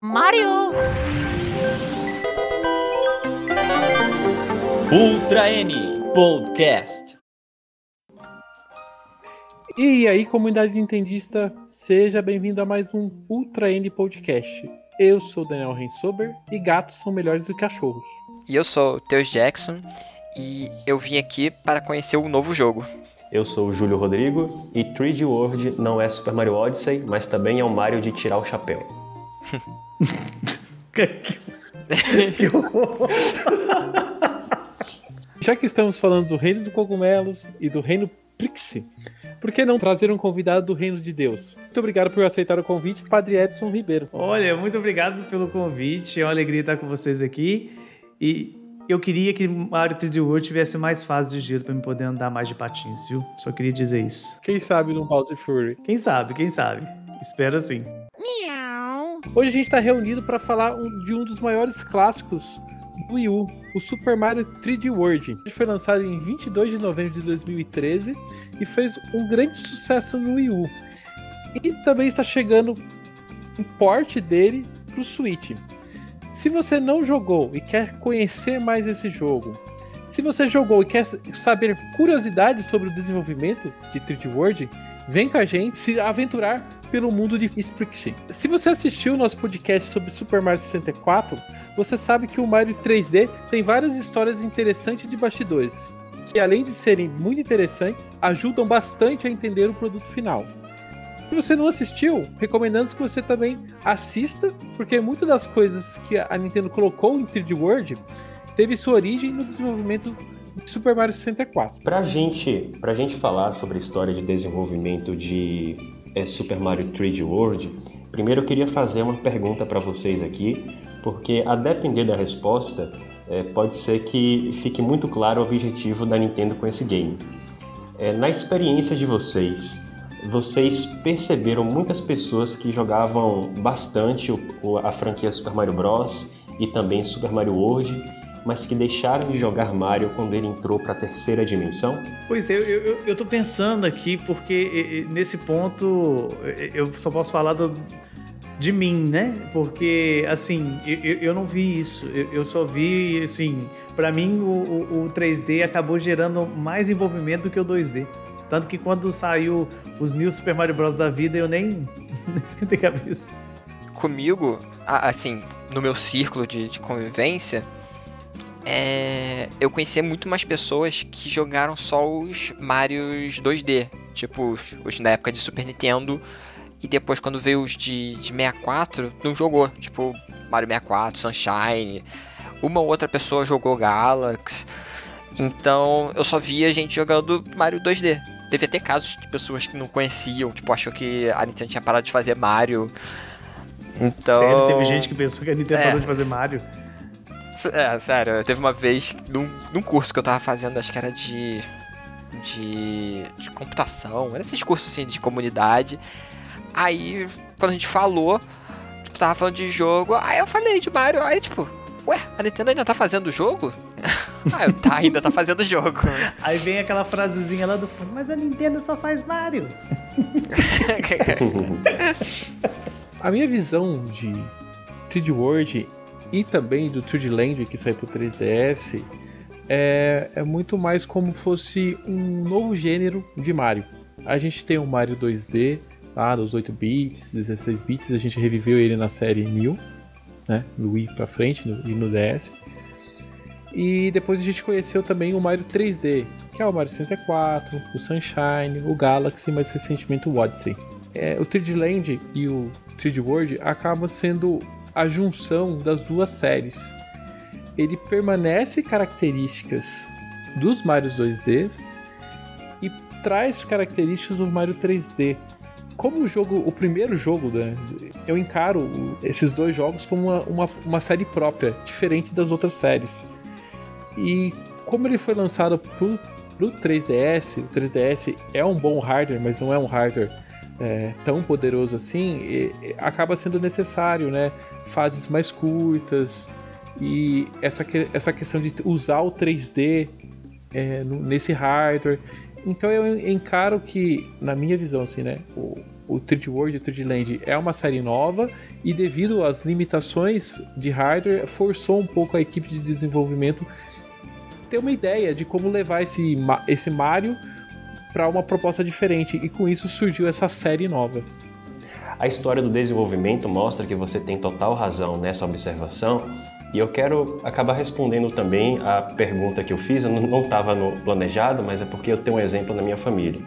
Mario! Ultra N Podcast. E aí, comunidade nintendista, seja bem-vindo a mais um Ultra N Podcast. Eu sou Daniel Rensober e gatos são melhores do que cachorros. E eu sou o Teus Jackson e eu vim aqui para conhecer o novo jogo. Eu sou o Júlio Rodrigo e 3D World não é Super Mario Odyssey, mas também é o Mario de tirar o chapéu. Já que estamos falando do reino dos cogumelos e do reino Prixie, por que não trazer um convidado do reino de Deus? Muito obrigado por aceitar o convite, Padre Edson Ribeiro. Olha, muito obrigado pelo convite. É uma alegria estar com vocês aqui. E eu queria que Mario 3D World tivesse mais fases de gelo para me poder andar mais de patins, viu? Só queria dizer isso. Quem sabe no Bowser Fury? Quem sabe, quem sabe. Espero assim. Hoje a gente está reunido para falar de um dos maiores clássicos do Wii U, o Super Mario 3D World. Ele foi lançado em 22 de novembro de 2013 e fez um grande sucesso no Wii U. E também está chegando um porte dele para o Switch. Se você não jogou e quer conhecer mais esse jogo, se você jogou e quer saber curiosidades sobre o desenvolvimento de 3D World, vem com a gente se aventurar pelo mundo de Sprixie. Se você assistiu o nosso podcast sobre Super Mario 64, você sabe que o Mario 3D tem várias histórias interessantes de bastidores, que além de serem muito interessantes, ajudam bastante a entender o produto final. Se você não assistiu, recomendamos que você também assista, porque muitas das coisas que a Nintendo colocou em 3D World teve sua origem no desenvolvimento de Super Mario 64. Pra gente, pra gente falar sobre a história de desenvolvimento de é, Super Mario 3D World, primeiro eu queria fazer uma pergunta para vocês aqui, porque a depender da resposta, é, pode ser que fique muito claro o objetivo da Nintendo com esse game. É, na experiência de vocês, vocês perceberam muitas pessoas que jogavam bastante a franquia Super Mario Bros. e também Super Mario World, mas que deixaram de jogar Mario quando ele entrou para a terceira dimensão? Pois é, eu, eu, eu tô pensando aqui porque nesse ponto eu só posso falar do- de mim, né? Porque, assim, eu, eu- não vi isso. Eu, eu só vi, assim, pra mim o, o- o 3D acabou gerando mais envolvimento do que o 2D. Tanto que quando saiu os New Super Mario Bros. da vida, eu nem, nem esquentei a cabeça. Comigo, assim, no meu círculo de, de convivência, é, eu conheci muito mais pessoas que jogaram só os Marios 2D, tipo os, os na época de Super Nintendo, e depois quando veio os de, de 64, não jogou, tipo Mario 64, Sunshine, uma ou outra pessoa jogou Galaxy, então eu só via gente jogando Mario 2D. Teve até casos de pessoas que não conheciam, tipo, achou que a Nintendo tinha parado de fazer Mario. Então... Sério, teve gente que pensou que a Nintendo É. parou de fazer Mario. É, sério, teve uma vez num, num curso que eu tava fazendo, acho que era de. de. de computação, era esses cursos assim de comunidade. Aí, quando a gente falou, tipo, tava falando de jogo, aí eu falei de Mario, aí tipo, ué, a Nintendo ainda tá fazendo o jogo? ah, eu, tá, ainda tá fazendo o jogo. Aí vem aquela frasezinha lá do fundo, mas a Nintendo só faz Mario. A minha visão de 3D World e também do 3D Land que saiu pro 3DS é, é muito mais como fosse um novo gênero de Mario. A gente tem o Mario 2D, lá dos 8 bits, 16 bits, a gente reviveu ele na série New, né, no Wii pra frente no- e no DS. E depois a gente conheceu também o Mario 3D, que é o Mario 64, o Sunshine, o Galaxy mais recentemente o Odyssey. É, o 3D Land e o 3D World acaba sendo a junção das duas séries. Ele permanece características dos Marios 2Ds e traz características do Mario 3D. Como o jogo, o primeiro jogo, né, eu encaro o- esses dois jogos como uma, uma, uma série própria, diferente das outras séries. E como ele foi lançado pro, pro 3DS, o 3DS é um bom hardware, mas não é um hardware é, tão poderoso assim, e- e acaba sendo necessário, né? Fases mais curtas e essa, essa questão de usar o 3D é, nesse hardware. Então eu encaro que, na minha visão, assim, né? O, o 3D World e o 3D Land é uma série nova e devido às limitações de hardware forçou um pouco a equipe de desenvolvimento ter uma ideia de como levar esse, esse Mario para uma proposta diferente e com isso surgiu essa série nova. A história do desenvolvimento mostra que você tem total razão nessa observação e eu quero acabar respondendo também a pergunta que eu fiz. Eu não estava planejado, mas é porque eu tenho um exemplo na minha família.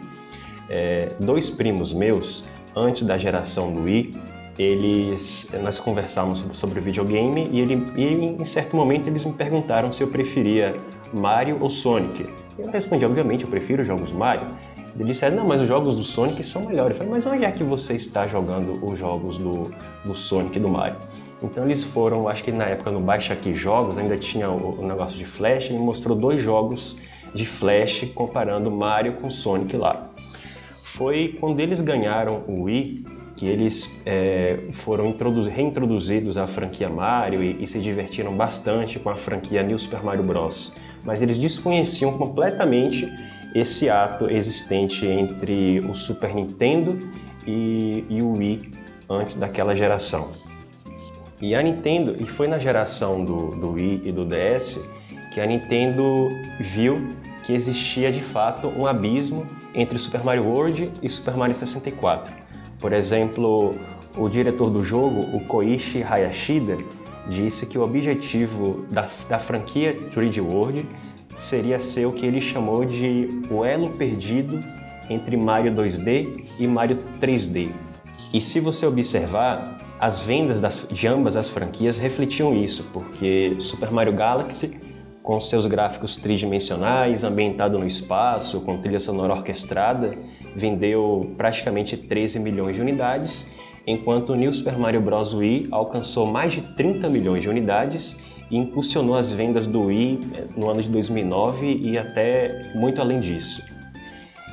É, dois primos meus, antes da geração do Wii, eles, nós conversamos sobre, sobre videogame e, ele, e em certo momento eles me perguntaram se eu preferia Mario ou Sonic. Eu respondi, obviamente, eu prefiro jogos Mario. Ele disse, não, mas os jogos do Sonic são melhores. Eu falei, mas onde é que você está jogando os jogos do, do Sonic e do Mario? Então eles foram, acho que na época no Baixa Aqui Jogos, ainda tinha o, o negócio de Flash, e mostrou dois jogos de Flash comparando Mario com Sonic lá. Foi quando eles ganharam o Wii que eles é, foram reintroduzidos à franquia Mario e, e, se divertiram bastante com a franquia New Super Mario Bros. Mas eles desconheciam completamente esse ato existente entre o Super Nintendo e, e o Wii antes daquela geração. E a Nintendo, e foi na geração do, do Wii e do DS que a Nintendo viu que existia de fato um abismo entre Super Mario World e Super Mario 64. Por exemplo, o diretor do jogo, o Koichi Hayashida, disse que o objetivo da, da franquia 3D World seria ser o que ele chamou de o elo perdido entre Mario 2D e Mario 3D. E se você observar, as vendas das, de ambas as franquias refletiam isso, porque Super Mario Galaxy, com seus gráficos tridimensionais, ambientado no espaço, com trilha sonora orquestrada, vendeu praticamente 13 milhões de unidades, enquanto New Super Mario Bros. Wii alcançou mais de 30 milhões de unidades e impulsionou as vendas do Wii eh, no ano de 2009 e até muito além disso.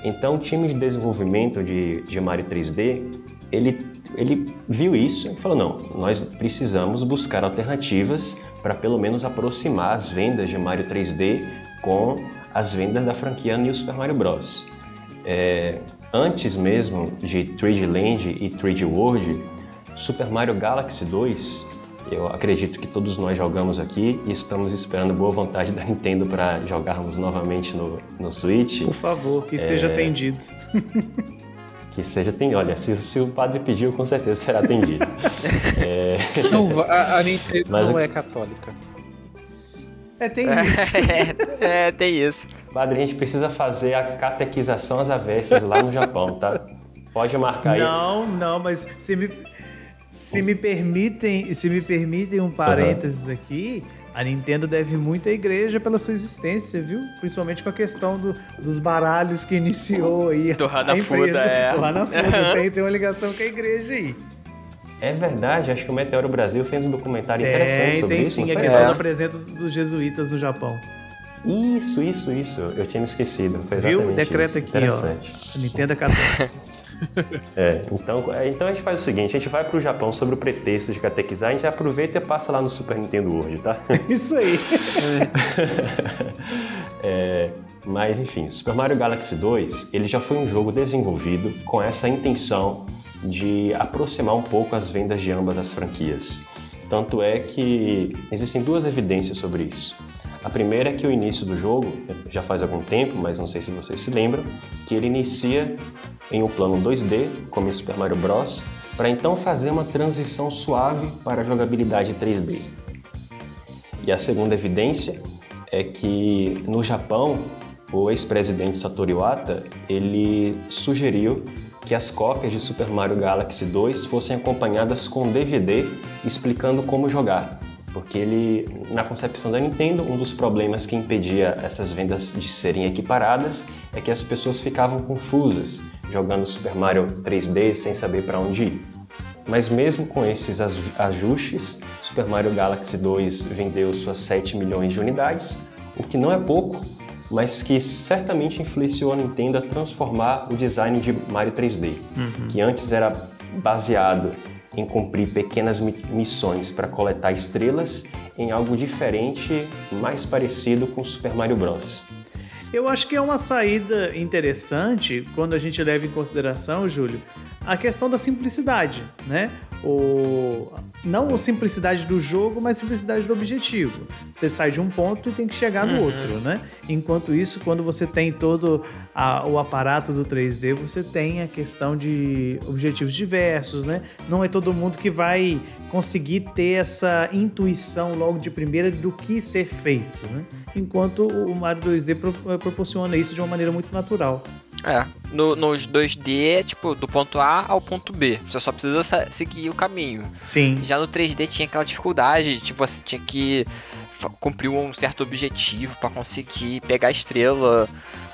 Então, o time de desenvolvimento de, de Mario 3D, ele ele viu isso e falou: não, nós precisamos buscar alternativas para pelo menos aproximar as vendas de Mario 3D com as vendas da franquia New Super Mario Bros. É, antes mesmo de 3D Land e 3D World, Super Mario Galaxy 2, eu acredito que todos nós jogamos aqui e estamos esperando boa vontade da Nintendo para jogarmos novamente no, no Switch. Por favor, que é... seja atendido. que seja atendido. Olha, se, se, o padre pediu, com certeza será atendido. é... Não, a, a Nintendo Mas não é católica. É, tem isso. é, é, tem isso. Padre, a gente precisa fazer a catequização às avessas lá no Japão, tá? Pode marcar aí. Não, não, mas se me, se me permitem, se me permitem um parênteses uhum. aqui, a Nintendo deve muito à igreja pela sua existência, viu? Principalmente com a questão do, dos baralhos que iniciou aí. Torrada fuda, é. Torrada fuda, tem, tem uma ligação com a igreja aí. É verdade, acho que o Meteoro Brasil fez um documentário tem, interessante sobre tem, isso. Tem sim, a questão é. da presença dos jesuítas no Japão. Isso, isso, isso. Eu tinha me esquecido. Foi Viu? Decreto isso. aqui, ó. Nintendo Católica. é, então, é, então a gente faz o seguinte, a gente vai pro Japão sobre o pretexto de catequizar, a gente aproveita e passa lá no Super Nintendo World, tá? Isso aí. é, mas enfim, Super Mario Galaxy 2, ele já foi um jogo desenvolvido com essa intenção de aproximar um pouco as vendas de ambas as franquias. Tanto é que existem duas evidências sobre isso. A primeira é que o início do jogo, já faz algum tempo, mas não sei se vocês se lembram, que ele inicia em um plano 2D, como em Super Mario Bros., para então fazer uma transição suave para a jogabilidade 3D. E a segunda evidência é que no Japão, o ex-presidente Satoru Iwata, ele sugeriu que as cópias de Super Mario Galaxy 2 fossem acompanhadas com DVD explicando como jogar. Porque ele, na concepção da Nintendo, um dos problemas que impedia essas vendas de serem equiparadas é que as pessoas ficavam confusas jogando Super Mario 3D sem saber para onde ir. Mas mesmo com esses ajustes, Super Mario Galaxy 2 vendeu suas 7 milhões de unidades, o que não é pouco mas que certamente influenciou a Nintendo a transformar o design de Mario 3D, uhum. que antes era baseado em cumprir pequenas missões para coletar estrelas, em algo diferente, mais parecido com Super Mario Bros. Eu acho que é uma saída interessante quando a gente leva em consideração, Júlio, a questão da simplicidade, né? O, não a simplicidade do jogo, mas simplicidade do objetivo. Você sai de um ponto e tem que chegar no uhum. outro, né? Enquanto isso, quando você tem todo a, o aparato do 3D, você tem a questão de objetivos diversos, né? Não é todo mundo que vai conseguir ter essa intuição logo de primeira do que ser feito, né? Enquanto o Mario 2D pro, proporciona isso de uma maneira muito natural. É, no, nos 2D é tipo do ponto A ao ponto B. Você só precisa seguir o caminho. Sim. Já no 3D tinha aquela dificuldade, tipo, você tinha que cumprir um certo objetivo para conseguir pegar a estrela.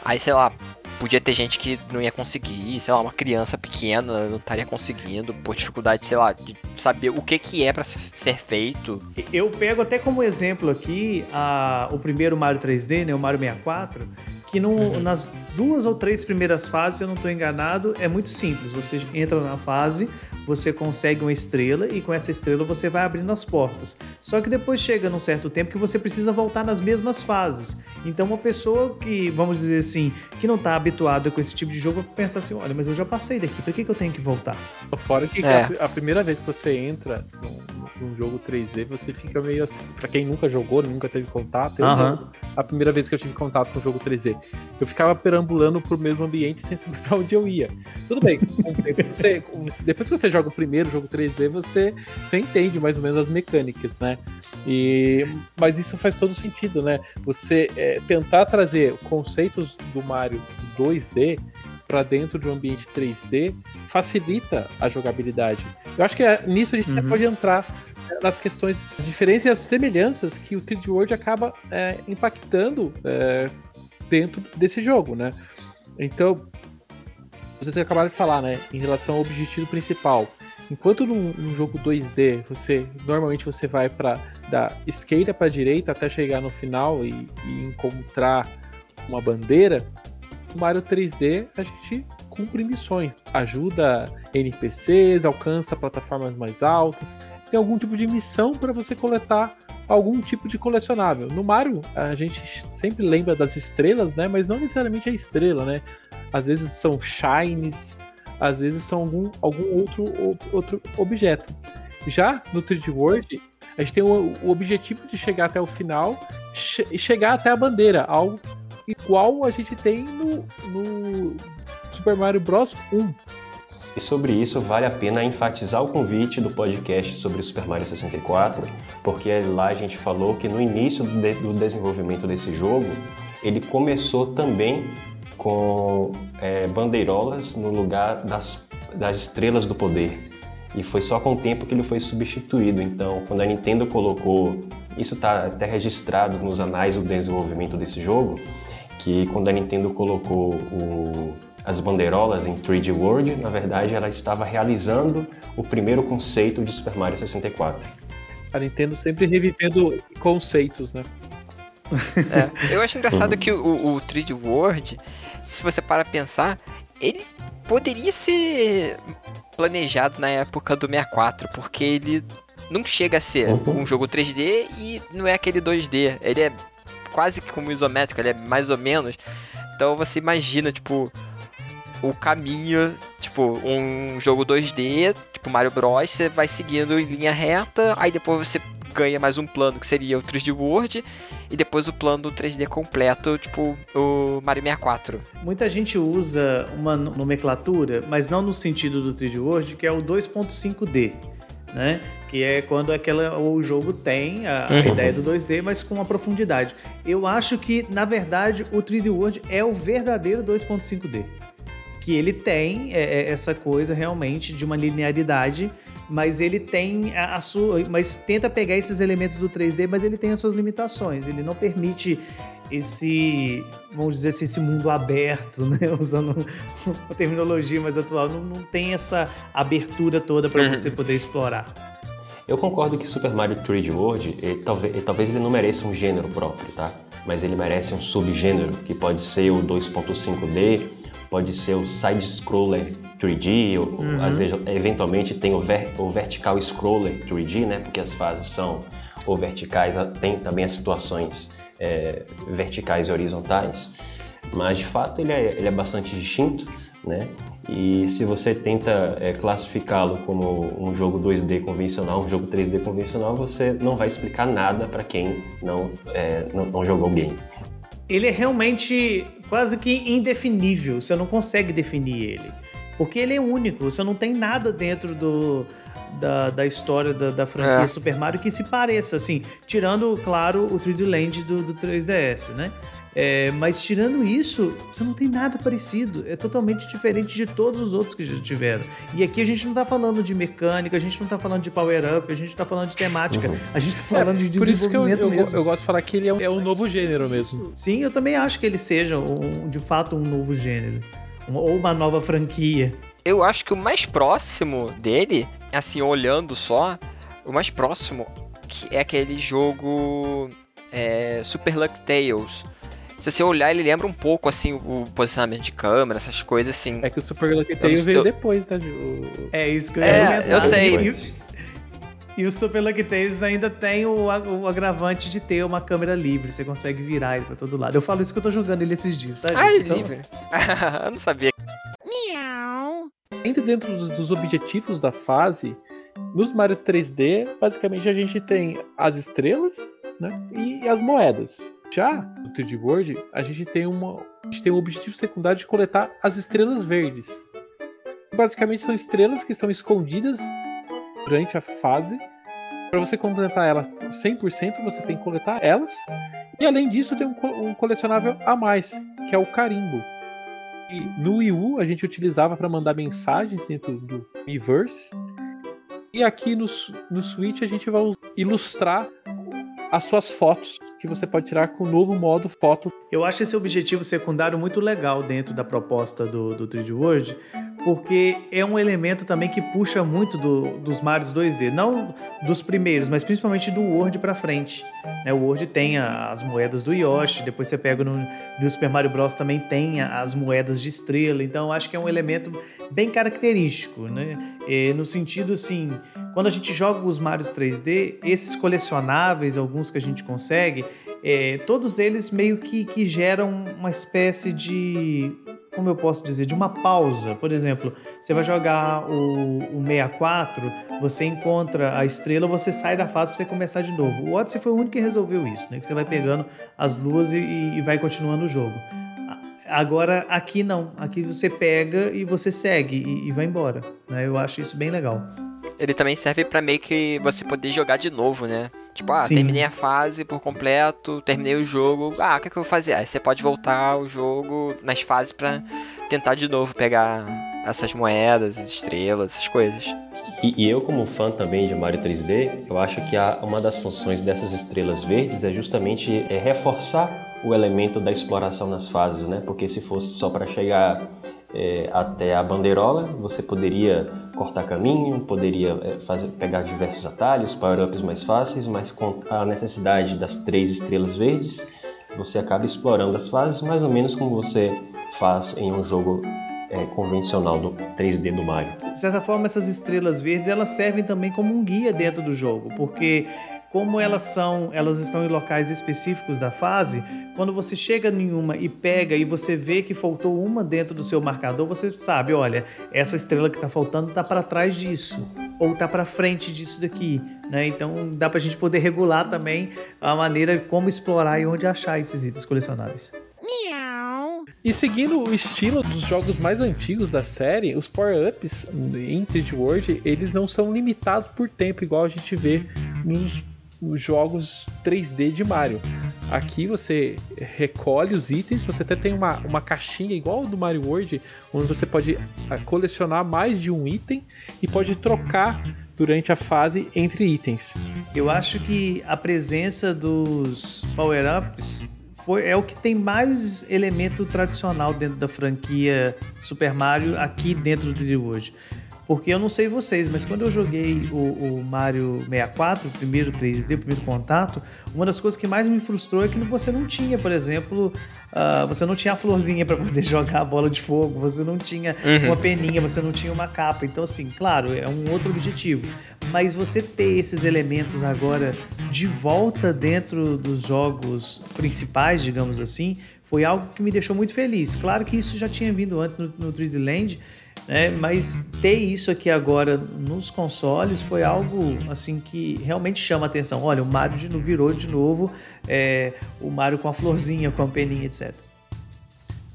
Aí, sei lá, podia ter gente que não ia conseguir, sei lá, uma criança pequena não estaria conseguindo por dificuldade, sei lá, de saber o que que é para ser feito. Eu pego até como exemplo aqui a, o primeiro Mario 3D, né, o Mario 64, que no, uhum. nas duas ou três primeiras fases, se eu não estou enganado, é muito simples. Você entra na fase, você consegue uma estrela e com essa estrela você vai abrindo as portas. Só que depois chega num certo tempo que você precisa voltar nas mesmas fases. Então uma pessoa que, vamos dizer assim, que não está habituada com esse tipo de jogo, vai pensar assim, olha, mas eu já passei daqui, por que, que eu tenho que voltar? Fora que é. a, a, primeira vez que você entra num, num, jogo 3D, você fica meio assim, pra quem nunca jogou, nunca teve contato, eu, uhum. a primeira vez que eu tive contato com o jogo 3D, eu ficava perambulando pro mesmo ambiente sem saber pra onde eu ia. Tudo bem, você, depois que você joga o primeiro jogo 3D, você, você entende mais ou menos as mecânicas, né? E, mas isso faz todo sentido, né? Você é, tentar trazer conceitos do Mario 2D para dentro de um ambiente 3D facilita a jogabilidade. Eu acho que é, nisso a gente uhum. pode entrar é, nas questões, as diferenças e as semelhanças que o 3D World acaba é, impactando é, dentro desse jogo, né? Então, vocês acabaram de falar, né, em relação ao objetivo principal. Enquanto num, num jogo 2D, você normalmente você vai para da esquerda para direita até chegar no final e, e encontrar uma bandeira, no Mario 3D a gente cumpre missões, ajuda NPCs, alcança plataformas mais altas, tem algum tipo de missão para você coletar algum tipo de colecionável. No Mario, a gente sempre lembra das estrelas, né? Mas não necessariamente a estrela, né? Às vezes são shines, às vezes são algum, algum outro, outro objeto. Já no 3D World, a gente tem o, o objetivo de chegar até o final e chegar até a bandeira, algo igual a gente tem no, no Super Mario Bros. 1. E sobre isso, vale a pena enfatizar o convite do podcast sobre o Super Mario 64, porque lá a gente falou que no início do desenvolvimento desse jogo, ele começou também com é, bandeirolas no lugar das, das estrelas do poder. E foi só com o tempo que ele foi substituído. Então, quando a Nintendo colocou, isso está até registrado nos anais do desenvolvimento desse jogo, que quando a Nintendo colocou o, as bandeirolas em 3D World, na verdade ela estava realizando o primeiro conceito de Super Mario 64. A Nintendo sempre revivendo conceitos, né? É, eu acho engraçado uhum. que o, o 3D World, se você para pensar, ele poderia ser planejado na época do 64, porque ele não chega a ser uhum. um jogo 3D e não é aquele 2D. Ele é quase que como isométrico, ele é mais ou menos. Então você imagina, tipo, o caminho, tipo, um jogo 2D, tipo Mario Bros, você vai seguindo em linha reta, aí depois você ganha mais um plano que seria o 3D World e depois o plano 3D completo, tipo o Mario 64. Muita gente usa uma nomenclatura, mas não no sentido do 3D World, que é o 2.5D. Né? Que é quando aquela, o jogo tem a, a uhum. ideia do 2D, mas com uma profundidade. Eu acho que, na verdade, o 3D World é o verdadeiro 2.5D que ele tem é, é, essa coisa realmente de uma linearidade, mas ele tem a, a, sua. Mas tenta pegar esses elementos do 3D, mas ele tem as suas limitações. Ele não permite esse, vamos dizer assim, esse mundo aberto, né? Usando uma terminologia mais atual, não, não tem essa abertura toda para uhum. você poder explorar. Eu concordo que Super Mario 3D World, ele, talvez, ele, talvez ele não mereça um gênero próprio, tá? Mas ele merece um subgênero, que pode ser o 2.5D, pode ser o side-scroller 3D, ou, uhum. às vezes, eventualmente tem o, ver, o vertical scroller 3D, né? Porque as fases são ou verticais, tem também as situações é, verticais e horizontais, mas de fato ele é, ele é bastante distinto, né? E se você tenta é, classificá-lo como um jogo 2D convencional, um jogo 3D convencional, você não vai explicar nada para quem não, é, não, não jogou o game. Ele é realmente quase que indefinível, você não consegue definir ele. Porque ele é único, você não tem nada dentro do, da, da história da, da franquia é. Super Mario que se pareça, assim, tirando, claro, o 3D Land do, do 3DS, né? É, mas tirando isso, você não tem nada parecido. É totalmente diferente de todos os outros que já tiveram. E aqui a gente não tá falando de mecânica, a gente não tá falando de power-up, a gente tá falando de temática, uhum. a gente tá falando é, de desenvolvimento por isso que eu, mesmo. Eu, eu, gosto de falar que ele é um, é um, novo gênero mesmo. Sim, eu também acho que ele seja um, de fato um novo gênero. ou uma nova franquia. Eu acho que o mais próximo dele, assim, olhando só, o mais próximo é aquele jogo é, Super Luck Tales se você olhar, ele lembra um pouco, assim, o posicionamento de câmera, essas coisas, assim. É que o Super Lucky Tale veio eu... depois, tá? O... É isso que eu é, eu sei. E o Super Lucky Tales ainda tem o, o, agravante de ter uma câmera livre. Você consegue virar ele pra todo lado. Eu falo isso que eu tô jogando ele esses dias, tá, gente? Ah, é então... livre. eu não sabia. Miau. Ainda dentro dos, dos objetivos da fase, nos Marios 3D, basicamente a gente tem as estrelas né, e as moedas. Já no 3D World, a gente tem uma, a gente tem um objetivo secundário de coletar as estrelas verdes. Basicamente são estrelas que estão escondidas durante a fase. Para você completar ela 100%, você tem que coletar elas. E além disso, tem um, um colecionável a mais, que é o carimbo. E no Wii U a gente utilizava para mandar mensagens dentro do Miiverse. E aqui no, no Switch a gente vai ilustrar as suas fotos que você pode tirar com o novo modo foto. Eu acho esse objetivo secundário muito legal dentro da proposta do, do 3D World, porque é um elemento também que puxa muito do, dos Marios 2D, não dos primeiros, mas principalmente do World para frente. Né? O World tem as moedas do Yoshi, depois você pega no, no Super Mario Bros também tem as moedas de estrela, então acho que é um elemento bem característico, né? E, no sentido assim, quando a gente joga os Marios 3D, esses colecionáveis, alguns que a gente consegue, é, todos eles meio que, que geram uma espécie de como eu posso dizer, de uma pausa. Por exemplo, você vai jogar o, o 64, você encontra a estrela, você sai da fase para você começar de novo. O Odyssey foi o único que resolveu isso, né? Que você vai pegando as luas e, e vai continuando o jogo. Agora, aqui não. Aqui você pega e você segue e, e vai embora. Né? Eu acho isso bem legal ele também serve para meio que você poder jogar de novo, né? Tipo, ah, Sim. terminei a fase por completo, terminei o jogo. Ah, o que, é que eu vou fazer? Aí você pode voltar ao jogo nas fases para tentar de novo pegar essas moedas, as estrelas, essas coisas. E, e, eu, como fã também de Mario 3D, eu acho que a, uma das funções dessas estrelas verdes é justamente é reforçar o elemento da exploração nas fases, né? Porque se fosse só para chegar é, até a bandeirola, você poderia cortar caminho, poderia é, fazer, pegar diversos atalhos, power-ups mais fáceis, mas com a necessidade das três estrelas verdes, você acaba explorando as fases mais ou menos como você faz em um jogo é, convencional do 3D do Mario. De certa forma, essas estrelas verdes elas servem também como um guia dentro do jogo, porque como elas são, elas estão em locais específicos da fase, quando você chega em uma e pega e você vê que faltou uma dentro do seu marcador, você sabe, olha, essa estrela que está faltando está para trás disso ou está para frente disso daqui, né? Então dá para a gente poder regular também a maneira como explorar e onde achar esses itens colecionáveis. E seguindo o estilo dos jogos mais antigos da série, os power-ups em 3D World, eles não são limitados por tempo, igual a gente vê nos os jogos 3D de Mario. Aqui você recolhe os itens, você até tem uma, uma caixinha igual do Mario World, onde você pode ah, colecionar mais de um item e pode trocar durante a fase entre itens. Eu acho que a presença dos power-ups é o que tem mais elemento tradicional dentro da franquia Super Mario aqui dentro do 3D World. Porque eu não sei vocês, mas quando eu joguei o, o, Mario 64, o primeiro 3D, o primeiro contato, uma das coisas que mais me frustrou é que você não tinha, por exemplo, uh, você não tinha a florzinha para poder jogar a bola de fogo, você não tinha uhum. uma peninha, você não tinha uma capa. Então, assim, claro, é um outro objetivo. Mas você ter esses elementos agora de volta dentro dos jogos principais, digamos assim, foi algo que me deixou muito feliz. Claro que isso já tinha vindo antes no, no 3D Land, né? Mas ter isso aqui agora nos consoles foi algo assim que realmente chama a atenção. Olha, o Mario de novo virou de novo é, o Mario com a florzinha, com a peninha, etc.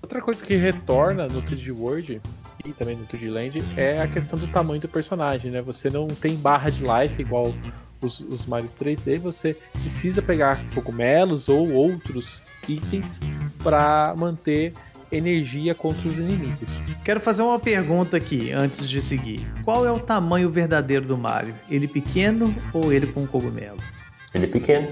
Outra coisa que retorna no 3D World e também no 3D Land é a questão do tamanho do personagem, né? Você não tem barra de life igual os, os Marios 3D, você precisa pegar cogumelos ou outros itens para manter energia contra os inimigos. Quero fazer uma pergunta aqui antes de seguir. Qual é o tamanho verdadeiro do Mario? Ele pequeno ou ele com cogumelo? Ele é pequeno.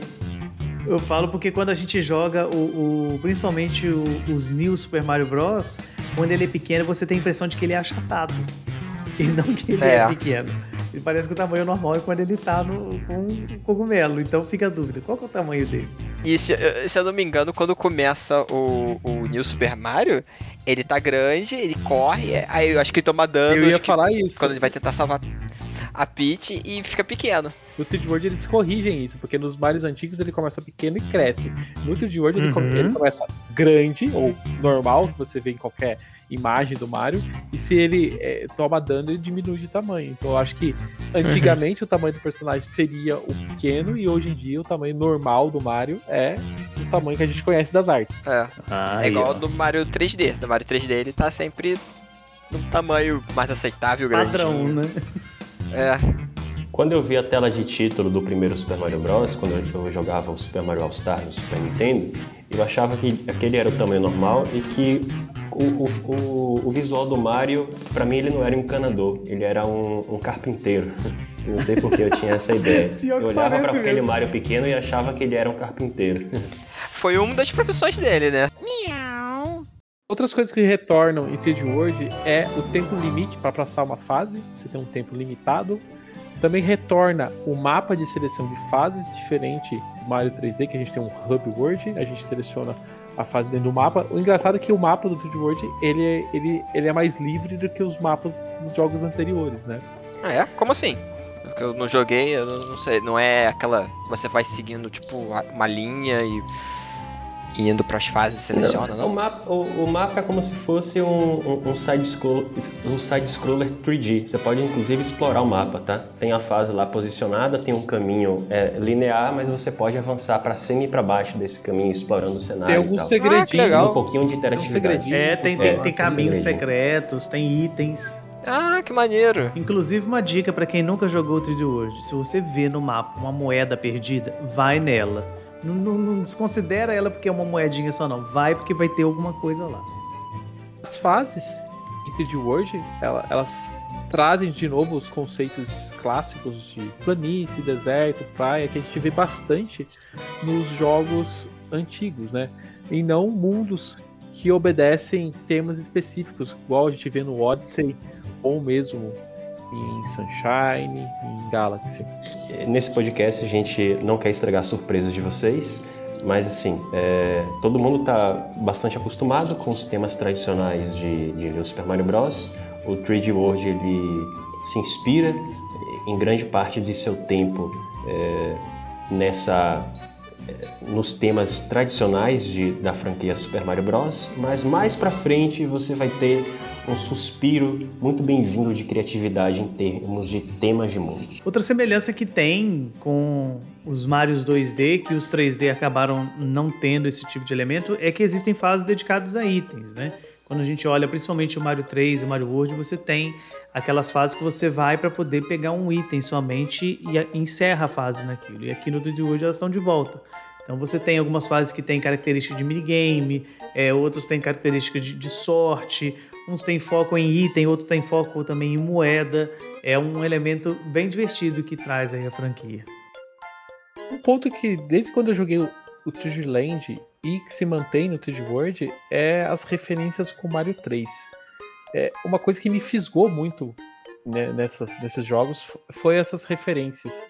Eu falo porque quando a gente joga o, o principalmente o, os New Super Mario Bros, quando ele é pequeno você tem a impressão de que ele é achatado e não que ele é, é pequeno. Ele parece que o tamanho normal é quando ele tá no, com um cogumelo. Então fica a dúvida, qual é o tamanho dele? E se, se eu não me engano, quando começa o, o New Super Mario, ele tá grande, ele corre, aí eu acho que ele toma dano. Eu ia falar isso. Quando ele vai tentar salvar a Peach e fica pequeno. No 3D World eles corrigem isso, porque nos Marios antigos ele começa pequeno e cresce. No 3D World ele, Uhum. ele começa grande, ou normal, que você vê em qualquer imagem do Mario, e se ele é, toma dano, ele diminui de tamanho. Então eu acho que antigamente o tamanho do personagem seria o pequeno, e hoje em dia o tamanho normal do Mario é o tamanho que a gente conhece das artes. É. Ah, é igual do Mario 3D. Do Mario 3D ele tá sempre num tamanho mais aceitável, grande. Padrão, né? É. Quando eu vi a tela de título do primeiro Super Mario Bros., quando eu jogava o Super Mario All Star no Super Nintendo, eu achava que aquele era o tamanho normal e que o, o, o, o visual do Mario, pra mim, ele não era um encanador, ele era um, um carpinteiro. Não sei porque eu tinha essa ideia. Eu olhava pra parece aquele. Mario pequeno e achava que ele era um carpinteiro. Foi uma das profissões dele, né? Outras coisas que retornam em 3D World é o tempo limite para passar uma fase, você tem um tempo limitado. Também retorna o mapa de seleção de fases, diferente do Mario 3D, que a gente tem um Hub World, a gente seleciona a fase dentro do mapa. O engraçado é que o mapa do 3D World ele ele, ele é mais livre do que os mapas dos jogos anteriores, né? Ah, é? Como assim? Eu não joguei, eu não sei. Não é aquela. Você vai seguindo, tipo, uma linha e. e indo pras fases e seleciona, O não? mapa, o, o mapa é como se fosse um, um, um side-scroller um side-scroller 3D. Você pode, inclusive, explorar o mapa, tá? Tem a fase lá posicionada, tem um caminho é, linear, mas você pode avançar pra cima e pra baixo desse caminho, explorando o cenário Tem alguns tal. segredinhos. Ah, legal. Um pouquinho de interatividade. segredinho. É, tem, tem, É, tem tem caminhos segredinho. secretos, tem itens. Ah, que maneiro. Inclusive, uma dica pra quem nunca jogou o 3D World: se você vê no mapa uma moeda perdida, vai nela. Não, não- não desconsidera ela porque é uma moedinha só, não. Vai porque vai ter alguma coisa lá. As fases em 3D World, ela- elas trazem de novo os conceitos clássicos de planície, deserto, praia, que a gente vê bastante nos jogos antigos, né? E não mundos que obedecem temas específicos, igual a gente vê no Odyssey, ou mesmo em Sunshine, em Galaxy. Nesse podcast a gente não quer estragar surpresas de vocês, mas assim, é, todo mundo está bastante acostumado com os temas tradicionais de, de Super Mario Bros. O 3D World ele se inspira em grande parte de seu tempo é, nessa é, nos temas tradicionais de, da franquia Super Mario Bros. Mas mais pra frente você vai ter um suspiro muito bem-vindo de criatividade em termos de temas de mundo. Outra semelhança que tem com os Marios 2D, que os 3D acabaram não tendo esse tipo de elemento, é que existem fases dedicadas a itens, né? Quando a gente olha principalmente o Mario 3 e o Mario World, você tem aquelas fases que você vai para poder pegar um item somente e encerra a fase naquilo. E aqui no 3D World elas estão de volta. Então você tem algumas fases que têm característica de minigame, é, outros têm característica de, de sorte, uns têm foco em item, outros têm foco também em moeda. É um elemento bem divertido que traz aí a franquia. Um ponto que, desde quando eu joguei o, o 3D Land e que se mantém no 3D World, é as referências com Mario 3. É, uma coisa que me fisgou muito né, nessas, nesses jogos foi essas referências.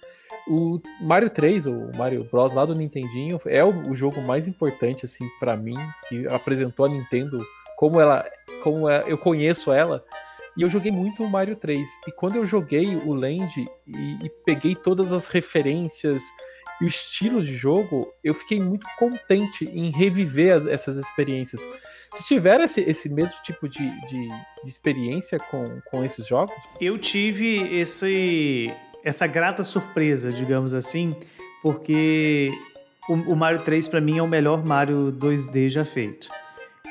O Mario 3, o Mario Bros. lá do Nintendinho, é o, o jogo mais importante, assim, para mim, que apresentou a Nintendo como ela, como é- eu conheço ela. E eu joguei muito o Mario 3. E quando eu joguei o Land e, e peguei todas as referências e o estilo de jogo, eu fiquei muito contente em reviver as, essas experiências. Vocês tiveram esse, esse mesmo tipo de, de, de, experiência com, com esses jogos? Eu tive esse, essa grata surpresa, digamos assim, porque o, o Mario 3 para mim é o melhor Mario 2D já feito.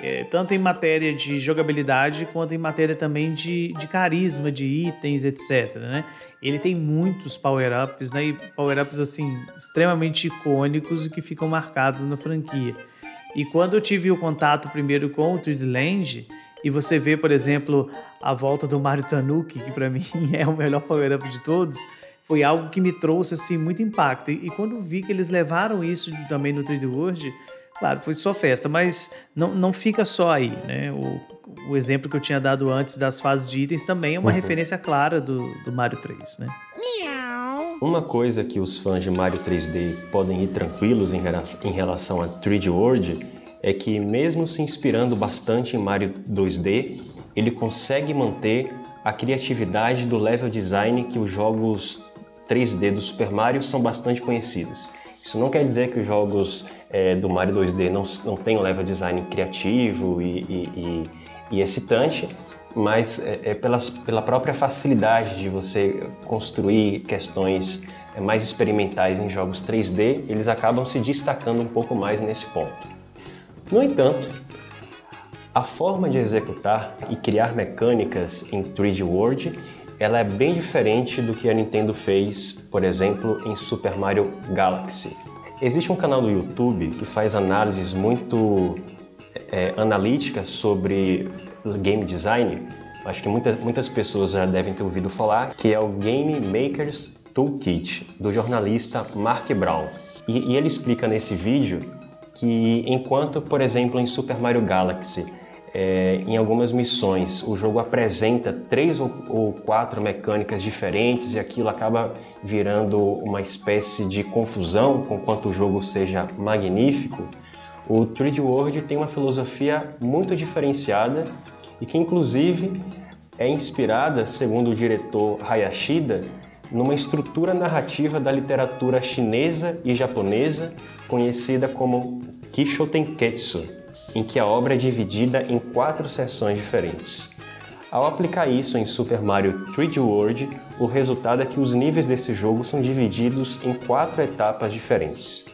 É, tanto em matéria de jogabilidade quanto em matéria também de, de carisma, de itens, etc. Né? Ele tem muitos power-ups, né? E power-ups assim, extremamente icônicos e que ficam marcados na franquia. E quando eu tive o contato primeiro com o 3D Land, e você vê, por exemplo, a volta do Mario Tanuki, que para mim é o melhor power-up de todos, foi algo que me trouxe assim muito impacto. E, e quando vi que eles levaram isso também no 3D World, claro, foi só festa, mas não, não fica só aí, né? O, o exemplo que eu tinha dado antes das fases de itens também é uma uhum. referência clara do, do Mario 3, né? Uma coisa que os fãs de Mario 3D podem ir tranquilos em, em relação a 3D World é que, mesmo se inspirando bastante em Mario 2D, ele consegue manter a criatividade do level design que os jogos 3D do Super Mario são bastante conhecidos. Isso não quer dizer que os jogos é, do Mario 2D não, não tenham level design criativo e, e, e, e excitante, mas é, é pelas, pela própria facilidade de você construir questões é, mais experimentais em jogos 3D, eles acabam se destacando um pouco mais nesse ponto. No entanto, a forma de executar e criar mecânicas em 3D World ela é bem diferente do que a Nintendo fez, por exemplo, em Super Mario Galaxy. Existe um canal no YouTube que faz análises muito é, analíticas sobre game design. Acho que muita, muitas pessoas já devem ter ouvido falar, que é o Game Makers Toolkit, do jornalista Mark Brown. E, e ele explica nesse vídeo que enquanto, por exemplo, em Super Mario Galaxy é, em algumas missões o jogo apresenta três ou, ou, quatro mecânicas diferentes e aquilo acaba virando uma espécie de confusão com quanto o jogo seja magnífico, o 3D World tem uma filosofia muito diferenciada e que inclusive é inspirada, segundo o diretor Hayashida, numa estrutura narrativa da literatura chinesa e japonesa conhecida como Kishotenketsu em que a obra é dividida em quatro seções diferentes. Ao aplicar isso em Super Mario 3D World, o resultado é que os níveis desse jogo são divididos em quatro etapas diferentes.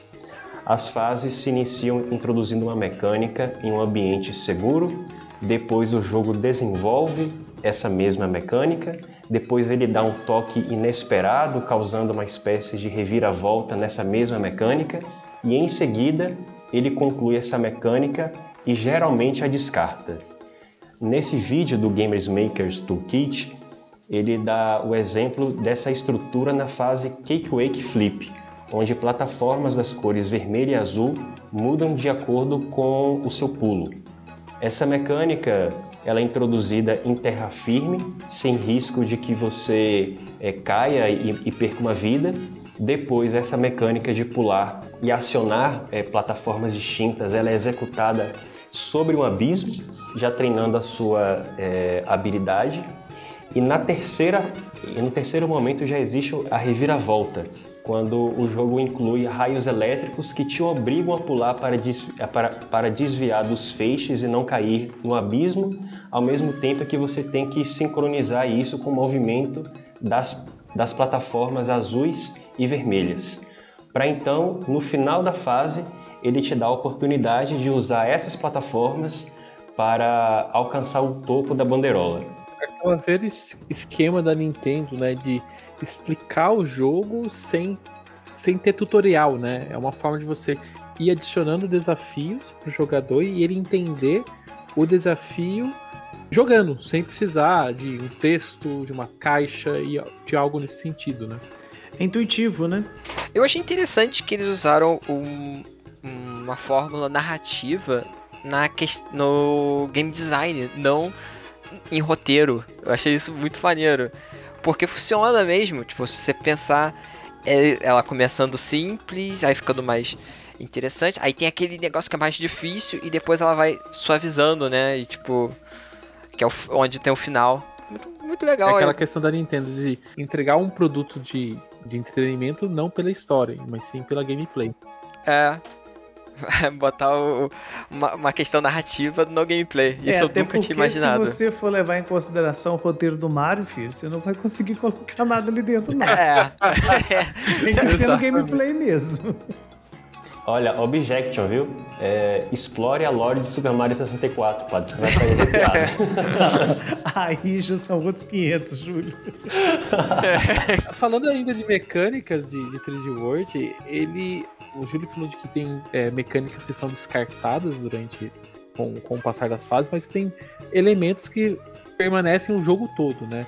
As fases se iniciam introduzindo uma mecânica em um ambiente seguro, depois o jogo desenvolve essa mesma mecânica, depois ele dá um toque inesperado, causando uma espécie de reviravolta nessa mesma mecânica, e em seguida ele conclui essa mecânica e geralmente a descarta. Nesse vídeo do Gamers Makers Toolkit, ele dá o exemplo dessa estrutura na fase Cake Wake Flip, onde plataformas das cores vermelho e azul mudam de acordo com o seu pulo. Essa mecânica ela é introduzida em terra firme, sem risco de que você é, caia e, e perca uma vida. Depois, essa mecânica de pular e acionar é, plataformas distintas, ela é executada sobre um abismo, já treinando a sua é, habilidade. E na terceira, no terceiro momento já existe a reviravolta, quando o jogo inclui raios elétricos que te obrigam a pular para, para, para desviar dos feixes e não cair no abismo, ao mesmo tempo que você tem que sincronizar isso com o movimento das, das plataformas azuis e vermelhas para então, no final da fase, ele te dá a oportunidade de usar essas plataformas para alcançar o topo da bandeirola. Aquela velha esquema da Nintendo, né, de explicar o jogo sem, sem ter tutorial, né? É uma forma de você ir adicionando desafios para o jogador e ele entender o desafio jogando, sem precisar de um texto, de uma caixa e de algo nesse sentido, né? É intuitivo, né? Eu achei interessante que eles usaram um, uma fórmula narrativa na no game design, não em roteiro. Eu achei isso muito maneiro. Porque funciona mesmo, tipo, se você pensar é, ela começando simples, aí ficando mais interessante, aí tem aquele negócio que é mais difícil e depois ela vai suavizando, né? E tipo, que é onde tem o final. Muito, muito legal. É aquela questão da Nintendo de entregar um produto de de entretenimento não pela história, mas sim pela gameplay. É. Botar o, uma, uma, questão narrativa no gameplay. Isso é, eu nunca tinha imaginado. Se você for levar em consideração o roteiro do Mario, filho, você não vai conseguir colocar nada ali dentro, não. É. Tem que ser no gameplay mesmo. Olha, objection, viu? É, explore a lore de Super Mario 64, pode você vai sair do Aí já são outros 500, Júlio. Falando ainda de mecânicas de, de 3D World, ele... O Júlio falou de que tem é, mecânicas que são descartadas durante... Com, com o passar das fases, mas tem elementos que permanecem o jogo todo, né?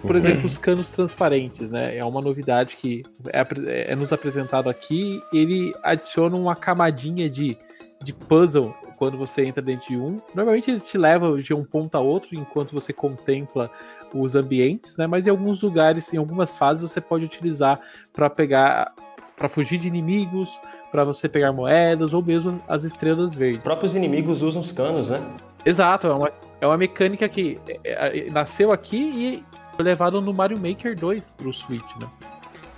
Por exemplo, os canos transparentes, né? É uma novidade que é, é nos apresentado aqui. Ele adiciona uma camadinha de, de puzzle quando você entra dentro de um. Normalmente eles te levam de um ponto a outro enquanto você contempla os ambientes, né? Mas em alguns lugares, em algumas fases, você pode utilizar para pegar para fugir de inimigos, para você pegar moedas ou mesmo as estrelas verdes. Os próprios inimigos usam os canos, né? Exato, é uma, é uma mecânica que é, é, nasceu aqui e foi levado no Mario Maker 2 pro Switch, né?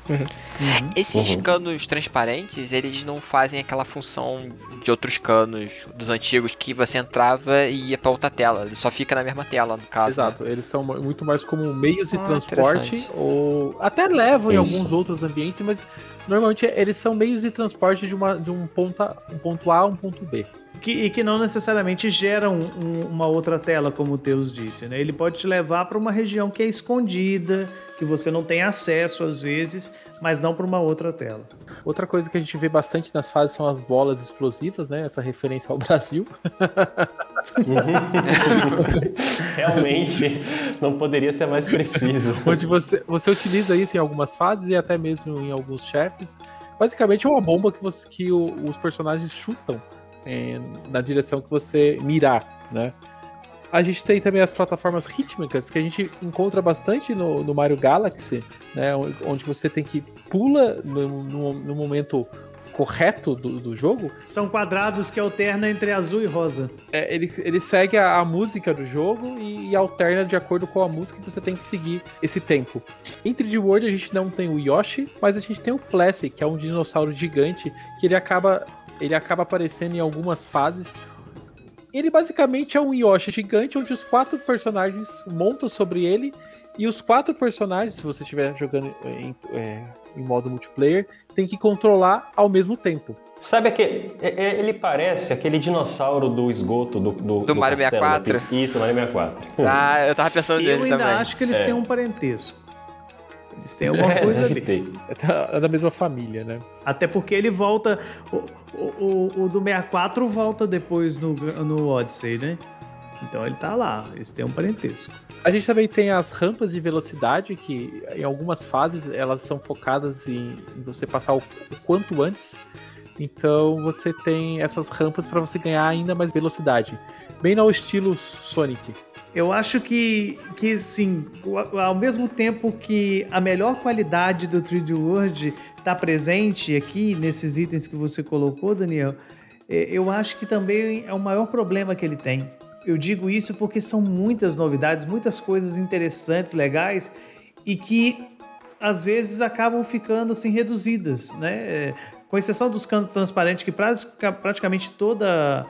Uhum. Esses uhum. canos transparentes, eles não fazem aquela função de outros canos dos antigos que você entrava e ia pra outra tela. Ele só fica na mesma tela, no caso. Exato, né? eles são muito mais como meios de ah, transporte, ou até levam Isso. em alguns outros ambientes, mas normalmente eles são meios de transporte de, uma, de um, ponto a, um ponto A a um ponto B que, e que não necessariamente geram um, uma outra tela, como o Teus disse. Né? Ele pode te levar para uma região que é escondida, que você não tem acesso às vezes, mas não para uma outra tela. Outra coisa que a gente vê bastante nas fases são as bolas explosivas, né? Essa referência ao Brasil. Realmente, não poderia ser mais preciso. Onde você, você utiliza isso em algumas fases e até mesmo em alguns chefes. Basicamente é uma bomba que, você, que o, os personagens chutam é, na direção que você mirar, né? A gente tem também as plataformas rítmicas que a gente encontra bastante no, no Mario Galaxy, né? Onde você tem que pula no, no, no momento correto do, do, jogo. São quadrados que alternam entre azul e rosa. É, ele, ele segue a, a música do jogo e, e, alterna de acordo com a música que você tem que seguir esse tempo. Em 3D World a gente não tem o Yoshi, mas a gente tem o Plessy, que é um dinossauro gigante que ele acaba ele acaba aparecendo em algumas fases. Ele basicamente é um Yoshi gigante onde os quatro personagens montam sobre ele e os quatro personagens, se você estiver jogando em, é, em modo multiplayer, tem que controlar ao mesmo tempo. Sabe aquele. É, é, ele parece aquele dinossauro do esgoto do. Do, do, do Mario 64? Isso, Mario 64. Ah, eu tava pensando nele também. Eu ainda acho que eles é. têm um parentesco. Eles têm alguma é, coisa ali. É da mesma família, né? Até porque ele volta. O, o, o, do 64 volta depois no, no Odyssey, né? Então ele tá lá, eles têm um parentesco. A gente também tem as rampas de velocidade, que em algumas fases elas são focadas em, em você passar o, o quanto antes. Então você tem essas rampas para você ganhar ainda mais velocidade. Bem no estilo Sonic. Eu acho que, que sim, ao mesmo tempo que a melhor qualidade do 3D World está presente aqui nesses itens que você colocou, Daniel, é, eu acho que também é o maior problema que ele tem. Eu digo isso porque são muitas novidades, muitas coisas interessantes, legais e que às vezes acabam ficando assim reduzidas, né? É, com exceção dos cantos transparentes que praticamente toda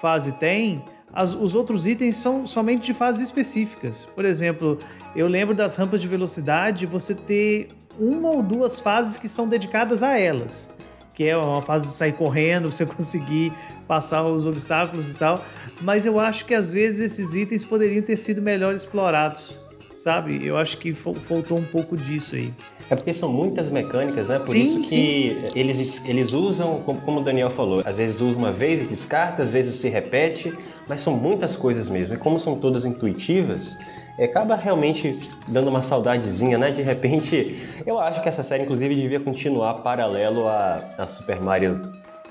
fase tem, as, os outros itens são somente de fases específicas. Por exemplo, eu lembro das rampas de velocidade, você ter uma ou duas fases que são dedicadas a elas. Que é uma fase de sair correndo, você conseguir passar os obstáculos e tal. Mas eu acho que às vezes esses itens poderiam ter sido melhor explorados, sabe? Eu acho que faltou um pouco disso aí. É porque são muitas mecânicas, né? Por sim, isso que eles, eles usam, como o Daniel falou, às vezes usa uma vez e descarta, às vezes se repete, mas são muitas coisas mesmo. E como são todas intuitivas, acaba realmente dando uma saudadezinha, né? De repente, eu acho que essa série, inclusive, devia continuar paralelo a, a Super Mario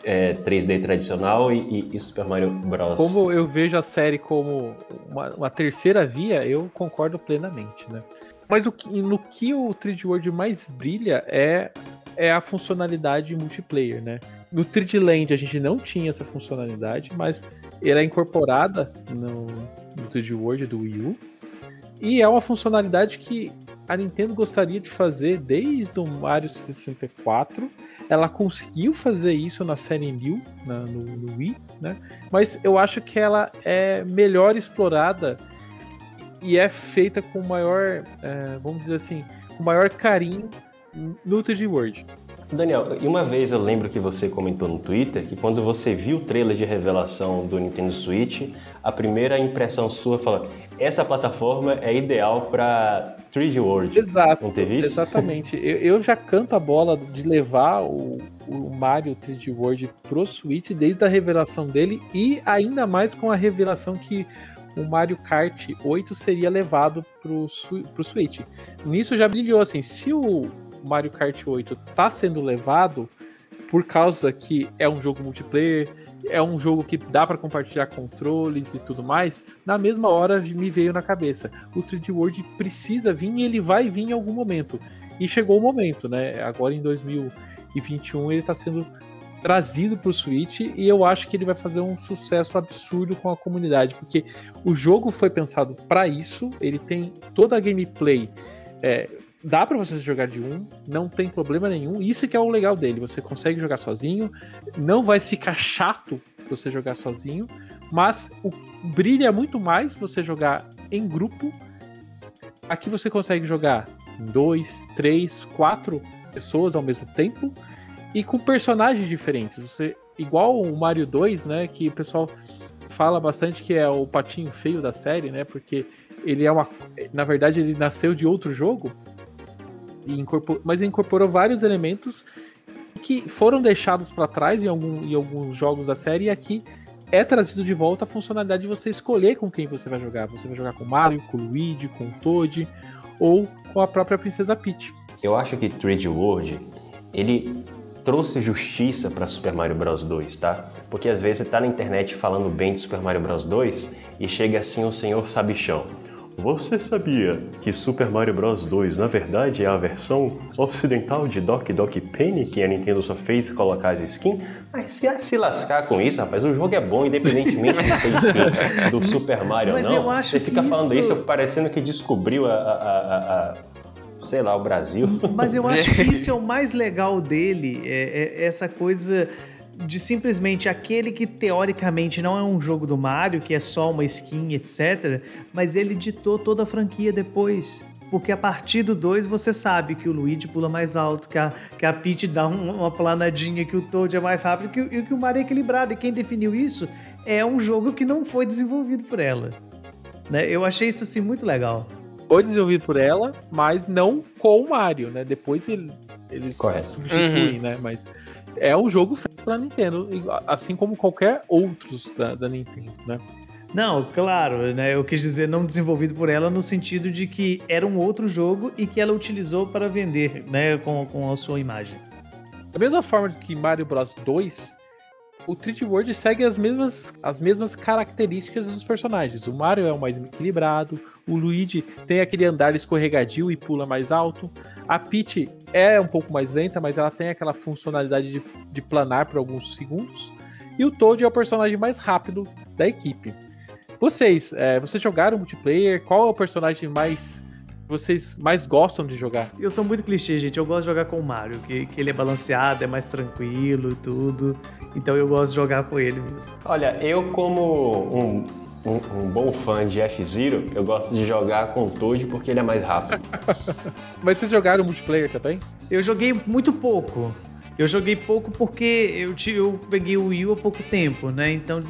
é, 3D tradicional e, e, Super Mario Bros. Como eu vejo a série como uma, uma terceira via, eu concordo plenamente, né? Mas o no que o 3D World mais brilha é, é a funcionalidade multiplayer, né? No 3D Land a gente não tinha essa funcionalidade, mas ela é incorporada no, no 3D World do Wii U. E é uma funcionalidade que a Nintendo gostaria de fazer desde o Mario 64. Ela conseguiu fazer isso na série New, na, no, no Wii, né? Mas eu acho que ela é melhor explorada e é feita com maior, é, vamos dizer assim, com maior carinho no 3D World. Daniel, e uma vez eu lembro que você comentou no Twitter que quando você viu o trailer de revelação do Nintendo Switch, a primeira impressão sua falou: essa plataforma é ideal para 3D World. Exato. Não teve isso? Exatamente. eu, eu, já canto a bola de levar o, o Mario 3D World pro Switch desde a revelação dele e ainda mais com a revelação que o Mario Kart 8 seria levado pro, pro Switch. Nisso já brilhou assim, se o Mario Kart 8 tá sendo levado por causa que é um jogo multiplayer, é um jogo que dá para compartilhar controles e tudo mais, na mesma hora me veio na cabeça. O 3D World precisa vir e ele vai vir em algum momento. E chegou o momento, né? Agora em 2021 ele está sendo trazido para o Switch e eu acho que ele vai fazer um sucesso absurdo com a comunidade, porque o jogo foi pensado para isso, ele tem toda a gameplay. É, dá para você jogar de um, não tem problema nenhum. Isso que é o legal dele, você consegue jogar sozinho, não vai ficar chato você jogar sozinho, mas o brilha muito mais você jogar em grupo. Aqui você consegue jogar dois, três, quatro pessoas ao mesmo tempo e com personagens diferentes. Você igual o Mario 2, né, que o pessoal fala bastante que é o patinho feio da série, né? Porque ele é uma, na verdade ele nasceu de outro jogo, incorporou, mas incorporou vários elementos que foram deixados para trás em, algum, em alguns jogos da série e aqui é trazido de volta a funcionalidade de você escolher com quem você vai jogar. Você vai jogar com Mario, com Luigi, com Toad ou com a própria Princesa Peach. Eu acho que 3D World ele trouxe justiça para Super Mario Bros 2, tá? Porque às vezes você tá na internet falando bem de Super Mario Bros 2 e chega assim o senhor sabichão. Você sabia que Super Mario Bros 2 na verdade é a versão ocidental de Doc Doc Penny que a Nintendo só fez colocar as skins? Mas se a se lascar com isso, rapaz, o jogo é bom independentemente de ter skin do Super Mario ou não. Você fica falando isso parecendo que descobriu a, a, a, a sei lá, o Brasil. Mas eu acho que isso é o mais legal dele, é, é essa coisa de simplesmente aquele que teoricamente não é um jogo do Mario, que é só uma skin, etc. Mas ele ditou toda a franquia depois. Porque a partir do 2 você sabe que o Luigi pula mais alto, que a, que a Peach dá um, uma planadinha, que o Toad é mais rápido e que, que o Mario é equilibrado. E quem definiu isso é um jogo que não foi desenvolvido por ela. Né? Eu achei isso assim muito legal. Foi desenvolvido por ela, mas não com o Mario, né? Depois ele, eles Correto. substituem, uhum. né? Mas é um jogo feito pra Nintendo, assim como qualquer outros da, da Nintendo, né? Não, claro, né? Eu quis dizer não desenvolvido por ela no sentido de que era um outro jogo e que ela utilizou para vender, né? Com, com a sua imagem. Da mesma forma que Mario Bros 2, o 3D World segue as mesmas, as mesmas características dos personagens. O Mario é o mais equilibrado, o Luigi tem aquele andar escorregadio e pula mais alto. A Peach é um pouco mais lenta, mas ela tem aquela funcionalidade de, de planar por alguns segundos. E o Toad é o personagem mais rápido da equipe. Vocês, é, vocês jogaram multiplayer? Qual é o personagem mais vocês mais gostam de jogar? Eu sou muito clichê, gente. Eu gosto de jogar com o Mario, que, que ele é balanceado, é mais tranquilo e tudo. Então eu gosto de jogar com ele mesmo. Olha, eu como um um, um, bom fã de F-Zero, eu gosto de jogar com o Toad porque ele é mais rápido. Mas vocês jogaram multiplayer também? Eu joguei muito pouco. Eu joguei pouco porque eu, eu peguei o Wii há pouco tempo, né? Então,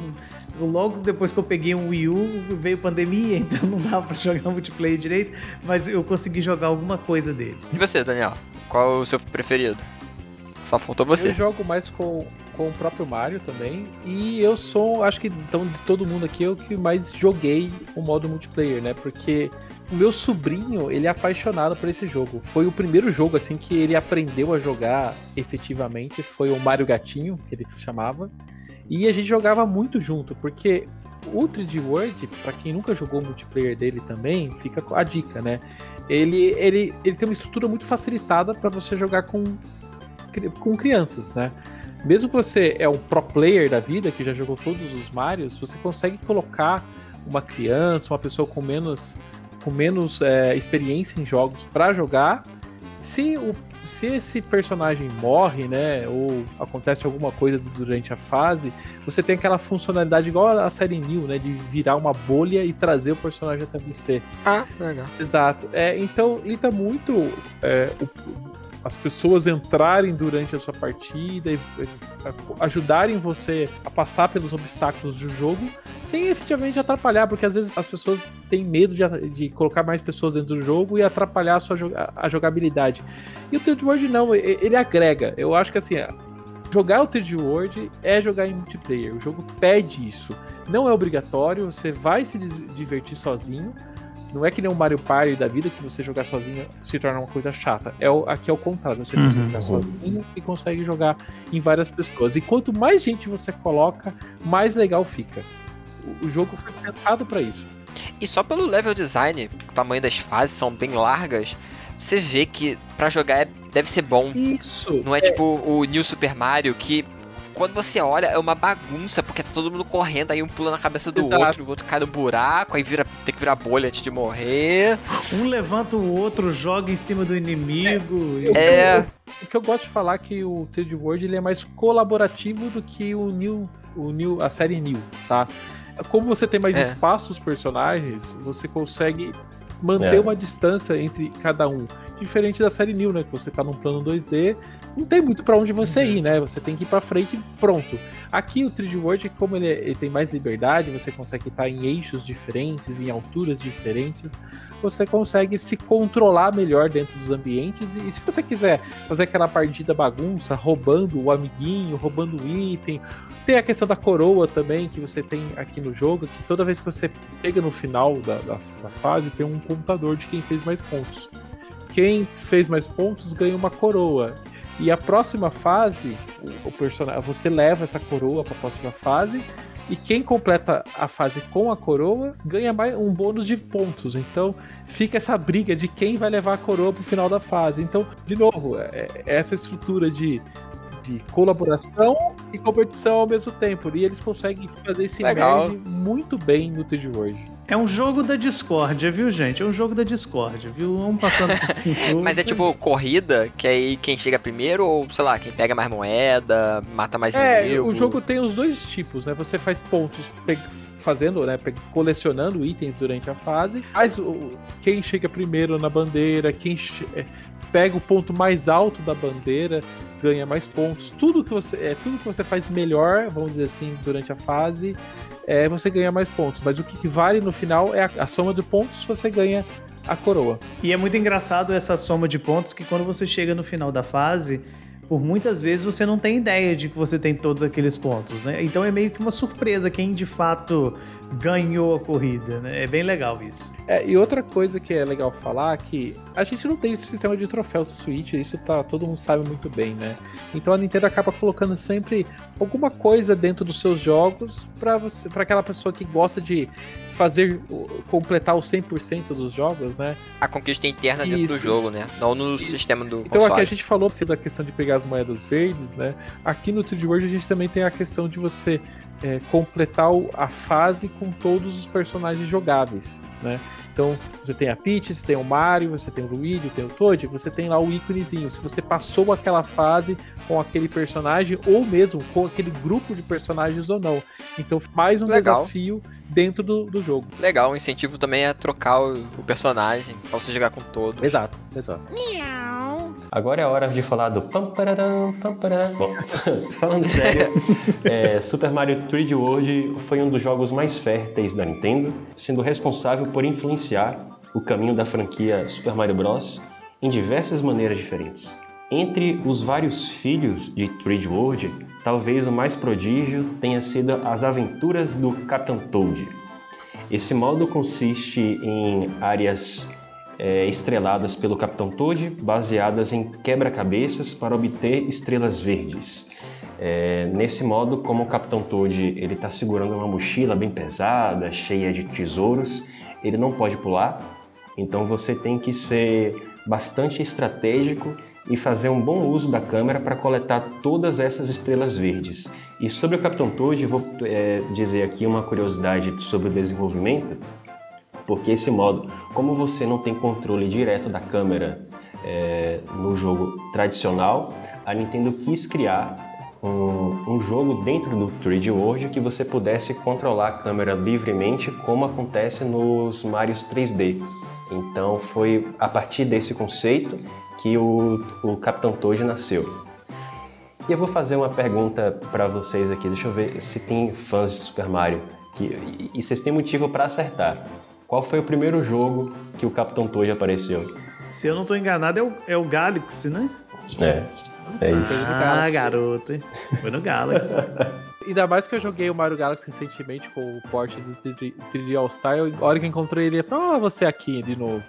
logo depois que eu peguei um Wii U, veio pandemia, então não dava pra jogar multiplayer direito, mas eu consegui jogar alguma coisa dele. E você, Daniel? Qual o seu preferido? Só faltou você. Eu jogo mais com, com o próprio Mario também. E eu sou, acho que então de todo mundo aqui, eu que mais joguei o modo multiplayer, né? Porque o meu sobrinho, ele é apaixonado por esse jogo. Foi o primeiro jogo assim que ele aprendeu a jogar efetivamente, foi o Mario Gatinho, que ele chamava. E a gente jogava muito junto, porque o 3D World, para quem nunca jogou o multiplayer dele também, fica a dica, né? Ele, ele, ele tem uma estrutura muito facilitada para você jogar com com crianças, né? Mesmo que você é um pro player da vida, que já jogou todos os Marios, você consegue colocar uma criança, uma pessoa com menos com menos é, experiência em jogos para jogar. Se, o, se esse personagem morre, né, ou acontece alguma coisa durante a fase, você tem aquela funcionalidade igual a série New, né, de virar uma bolha e trazer o personagem até você. Ah, legal. Exato. É, então, limita muito é, o, as pessoas entrarem durante a sua partida e ajudarem você a passar pelos obstáculos do jogo, sem efetivamente atrapalhar, porque às vezes as pessoas têm medo de, de colocar mais pessoas dentro do jogo e atrapalhar a sua a jogabilidade. E o Third World não, ele agrega. Eu acho que assim, jogar o Third World é jogar em multiplayer. O jogo pede isso. Não é obrigatório, você vai se divertir sozinho não é que nem o Mario Party da vida que você jogar sozinho se torna uma coisa chata. É o, aqui é o contrário. Você uhum. consegue jogar sozinho e consegue jogar em várias pessoas. E quanto mais gente você coloca, mais legal fica. O, o jogo foi pensado para isso. E só pelo level design, o tamanho das fases são bem largas, você vê que para jogar é, deve ser bom. Isso. Não é, é tipo o New Super Mario que quando você olha, é uma bagunça, porque tá todo mundo correndo, aí um pula na cabeça do Exato. outro, o outro cai no buraco, aí vira, tem que virar bolha antes de morrer. Um levanta o outro, joga em cima do inimigo. É. E... é. O que eu gosto de falar é que o 3D World ele é mais colaborativo do que o New, o New, a série New, tá? Como você tem mais é. espaço os personagens, você consegue manter é. uma distância entre cada um. Diferente da série New, né? Que você tá num plano 2D, não tem muito para onde você uhum. ir, né? Você tem que ir para frente e pronto. Aqui o 3D World, como ele, ele, tem mais liberdade, você consegue estar em eixos diferentes, em alturas diferentes, você consegue se controlar melhor dentro dos ambientes. E se você quiser fazer aquela partida bagunça, roubando o amiguinho, roubando o item, tem a questão da coroa também, que você tem aqui no jogo, que toda vez que você pega no final da, da, da fase, tem um contador de quem fez mais pontos. Quem fez mais pontos ganha uma coroa. E a próxima fase, o personagem, você leva essa coroa para a próxima fase. E quem completa a fase com a coroa ganha mais um bônus de pontos. Então fica essa briga de quem vai levar a coroa pro final da fase. Então, de novo, é, é essa estrutura de, de colaboração e competição ao mesmo tempo. E eles conseguem fazer esse merge muito bem no 3 World. É um jogo da discórdia, viu, gente? É um jogo da discórdia, viu? Vamos passando por cinco. Mas é tipo corrida, que aí quem chega primeiro, ou sei lá, quem pega mais moeda, mata mais é, inimigo. O jogo tem os dois tipos, né? Você faz pontos fazendo, né, colecionando itens durante a fase. Mas quem chega primeiro na bandeira, quem é, pega o ponto mais alto da bandeira ganha mais pontos. Tudo que você é tudo que você faz melhor, vamos dizer assim, durante a fase é, você ganha mais pontos. Mas o que vale no final é a, a soma de pontos, você ganha a coroa. E é muito engraçado essa soma de pontos que quando você chega no final da fase, por muitas vezes você não tem ideia de que você tem todos aqueles pontos, né? Então é meio que uma surpresa quem de fato ganhou a corrida, né? É bem legal isso. É, e outra coisa que é legal falar é que a gente não tem esse sistema de troféus do Switch, isso tá, todo mundo sabe muito bem, né? Então a Nintendo acaba colocando sempre alguma coisa dentro dos seus jogos para você, para aquela pessoa que gosta de fazer completar os 100% dos jogos, né? A conquista interna Isso. dentro do jogo, né? Não no Isso. sistema do Então console. aqui a gente falou da questão de pegar as moedas verdes, né? Aqui no 3D World a gente também tem a questão de você é, completar a fase com todos os personagens jogáveis, né? Então, você tem a Peach, você tem o Mario, você tem o Luigi, tem o Toad, você tem lá o íconezinho. Se você passou aquela fase com aquele personagem, ou mesmo com aquele grupo de personagens ou não. Então, mais um Legal. desafio dentro do, do jogo. Legal, o incentivo também é trocar o, o personagem, pra você jogar com todos. Exato, exato. Agora é a hora de falar do pam pam. Bom, falando sério, é, Super Mario 3D World foi um dos jogos mais férteis da Nintendo, sendo responsável por influenciar o caminho da franquia Super Mario Bros. em diversas maneiras diferentes. Entre os vários filhos de 3D World, talvez o mais prodígio tenha sido as aventuras do Captain Toad. Esse modo consiste em áreas é, estreladas pelo Capitão Toad, baseadas em quebra-cabeças para obter estrelas verdes. É, nesse modo, como o Capitão Toad ele está segurando uma mochila bem pesada, cheia de tesouros, ele não pode pular. Então você tem que ser bastante estratégico e fazer um bom uso da câmera para coletar todas essas estrelas verdes. E sobre o Capitão Toad, vou é, dizer aqui uma curiosidade sobre o desenvolvimento porque esse modo, como você não tem controle direto da câmera é, no jogo tradicional, a Nintendo quis criar um, um, jogo dentro do 3D World que você pudesse controlar a câmera livremente, como acontece nos Marios 3D. Então foi a partir desse conceito que o, o Capitão Toad nasceu. E eu vou fazer uma pergunta para vocês aqui. Deixa eu ver se tem fãs de Super Mario que, e vocês têm motivo para acertar. Qual foi o primeiro jogo que o Capitão Toad apareceu? Se eu não estou enganado, é o, é o Galaxy, né? É. É isso. Ah, garoto. Foi no Galaxy. Ainda mais que eu joguei o Mario Galaxy recentemente com o porte do 3D All Star. A hora que eu encontrei ele, eu falei, ah, você aqui de novo.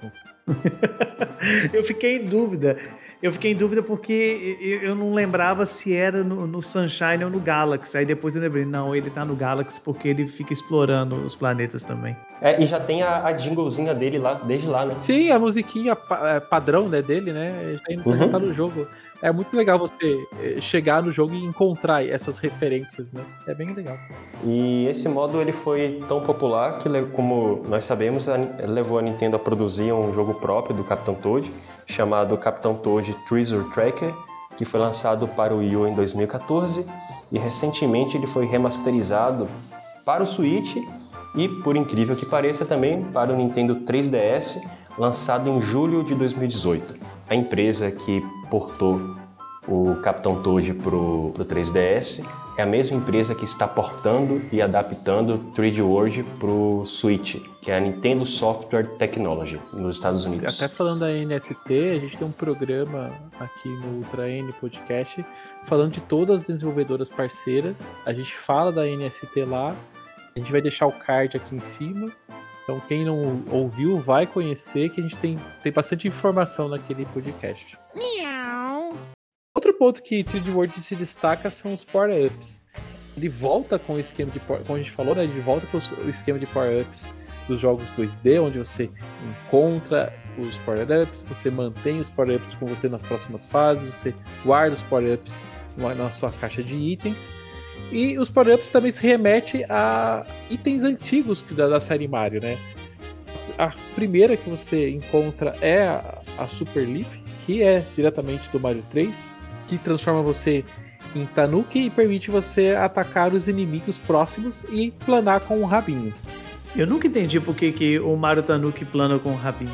eu fiquei em dúvida. Eu fiquei em dúvida porque eu não lembrava se era no, no, Sunshine ou no Galaxy. Aí depois eu lembrei, não, ele tá no Galaxy porque ele fica explorando os planetas também. É, e já tem a, a jinglezinha dele lá, desde lá, né? Sim, a musiquinha é, padrão né, dele, né? Já, uhum. já tá no jogo é muito legal você eh, chegar no jogo e encontrar essas referências, né? É bem legal. E esse modo ele foi tão popular que, como nós sabemos, levou a Nintendo a produzir um jogo próprio do Capitão Toad, chamado Capitão Toad Treasure Tracker, que foi lançado para o Wii U em 2014 e recentemente ele foi remasterizado para o Switch e, por incrível que pareça, também para o Nintendo 3DS, lançado em julho de 2018. A empresa que portou o Capitão Toad para o 3DS é a mesma empresa que está portando e adaptando 3D World para o Switch, que é a Nintendo Software Technology, nos Estados Unidos. Até falando da NST, a gente tem um programa aqui no Ultra N Podcast falando de todas as desenvolvedoras parceiras. A gente fala da NST lá, a gente vai deixar o card aqui em cima. Então quem não ouviu vai conhecer que a gente tem, tem bastante informação naquele podcast. Miau. Outro ponto que 3D World se destaca são os power-ups. Ele volta com o esquema de como a gente falou, né? Ele volta com o esquema de power-ups dos jogos 2D, onde você encontra os power-ups, você mantém os power-ups com você nas próximas fases, você guarda os power-ups na sua caixa de itens e os power-ups também se remete a itens antigos da, da série Mario, né? A primeira que você encontra é a, a Super Leaf, que é diretamente do Mario 3, que transforma você em Tanuki e permite você atacar os inimigos próximos e planar com um rabinho. Eu nunca entendi por que, que o Mario Tanuki plana com um rabinho.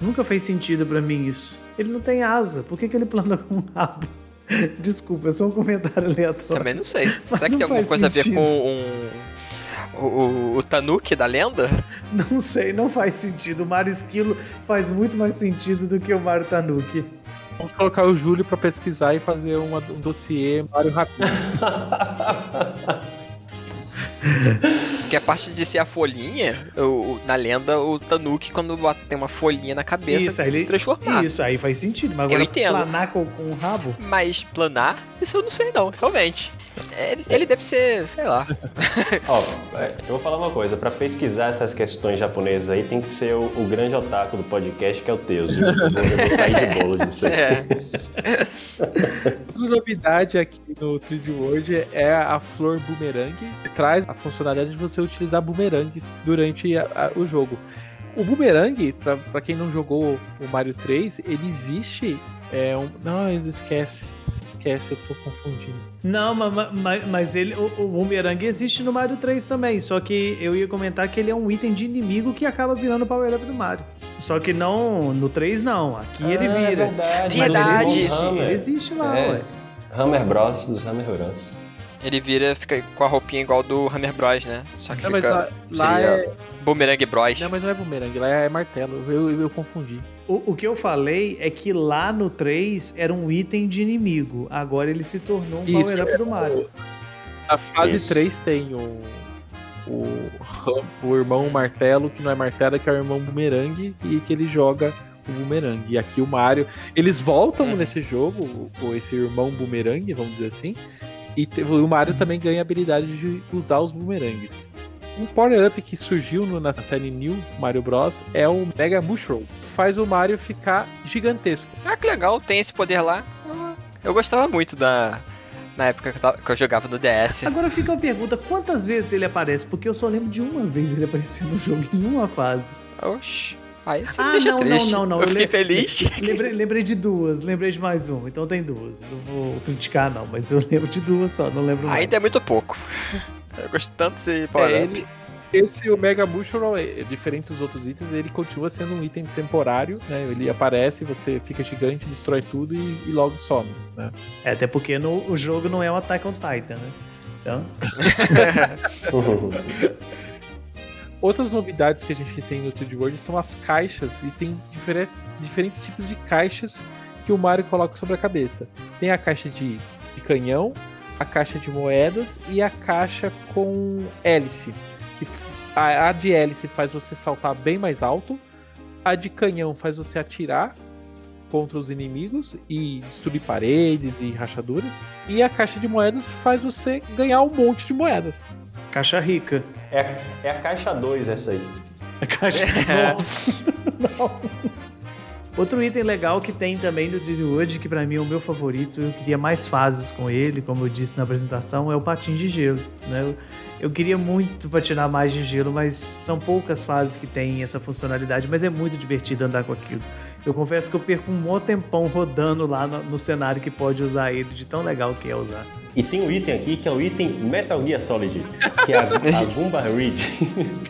Nunca fez sentido para mim isso. Ele não tem asa, por que, que ele plana com um rabo? Desculpa, é só um comentário aleatório. Também não sei. Mas Será que tem alguma coisa sentido. a ver com um. O, o, o, Tanuki da lenda? Não sei, não faz sentido. O Mario Esquilo faz muito mais sentido do que o Mario Tanuki. Vamos colocar o Júlio para pesquisar e fazer uma, um dossiê Mario Rápido. Porque a parte de ser a folhinha, o, na lenda, o Tanuki, quando tem uma folhinha na cabeça, isso, ele se transformar. Isso, aí faz sentido. Mas agora planar com, com o rabo? Mas planar, isso eu não sei não, realmente. Ele, ele deve ser, sei lá. Ó, é, eu vou falar uma coisa, para pesquisar essas questões japonesas aí tem que ser o, o grande otaku do podcast, que é o Teus. Eu, eu, vou sair de bolo disso aí. É. Outra novidade aqui no 3D World é a flor boomerang, que traz a funcionalidade de você utilizar boomerangs durante a, a, o jogo. O boomerang, para quem não jogou o Mario 3, ele existe. É um... Não, esquece Esquece, eu tô confundindo. Não, mas, mas ele, o, o Boomerang existe no Mario 3 também. Só que eu ia comentar que ele é um item de inimigo que acaba virando o Power Up do Mario. Só que não, no 3 não. Aqui ah, ele é vira. É verdade. Mas verdade. Ele existe, ele existe lá, é. ué. Hammer Bros dos Hammer Bros. Ele vira, fica com a roupinha igual do Hammer Bros, né? Só que não, fica, lá, lá é... Boomerang Bros. Não, mas não é Boomerang, lá é martelo. Eu, eu, eu confundi. O, o, que eu falei é que lá no 3 era um item de inimigo. Agora ele se tornou um power-up é, do Mario. Na fase Isso. 3 tem o, o, o irmão martelo, que não é martelo, que é o irmão boomerang, e que ele joga o boomerang. E aqui o Mario. Eles voltam é. nesse jogo, o, esse irmão boomerang, vamos dizer assim. E o Mario também ganha a habilidade de usar os boomerangues. Um power-up que surgiu na série New Mario Bros. é o Mega Mushroom. Faz o Mario ficar gigantesco. Ah, que legal, tem esse poder lá. Eu gostava muito da, na época que eu, tava- que eu jogava no DS. Agora fica uma pergunta: quantas vezes ele aparece? Porque eu só lembro de uma vez ele aparecer no jogo em uma fase. Oxi. Aí você Ah, me deixa não, triste. não, não, não. Eu fiquei lem- feliz. Lembrei, lembrei de duas, lembrei de mais uma. Então tem duas. Não vou criticar, não, mas eu lembro de duas só, não lembro mais. Ainda é muito pouco. Eu gosto tanto desse power É, up. ele, esse o Mega Mushroom, é, diferente dos outros itens, ele continua sendo um item temporário, né? Ele aparece, você fica gigante, destrói tudo e, e logo some, né? É, até porque no, o jogo não é um Attack on Titan, né? Então, Outras novidades que a gente tem no 3D World são as caixas, e tem diferentes, diferentes tipos de caixas que o Mario coloca sobre a cabeça. Tem a caixa de, de canhão, a caixa de moedas e a caixa com hélice. Que a, a de hélice faz você saltar bem mais alto, a de canhão faz você atirar contra os inimigos e destruir paredes e rachaduras, e a caixa de moedas faz você ganhar um monte de moedas. Caixa rica. É, é a caixa 2 essa aí. A caixa. Nossa! Não. Outro item legal que tem também no 3D World, que pra mim é o meu favorito, eu queria mais fases com ele, como eu disse na apresentação, é o patim de gelo. Né? Eu, eu queria muito patinar mais de gelo, mas são poucas fases que têm essa funcionalidade, mas é muito divertido andar com aquilo. Eu confesso que eu perco um mó tempão rodando lá no, no cenário que pode usar ele, de tão legal que é usar. E tem um item aqui que é o item Metal Gear Solid, que é a, a Goomba Ridge.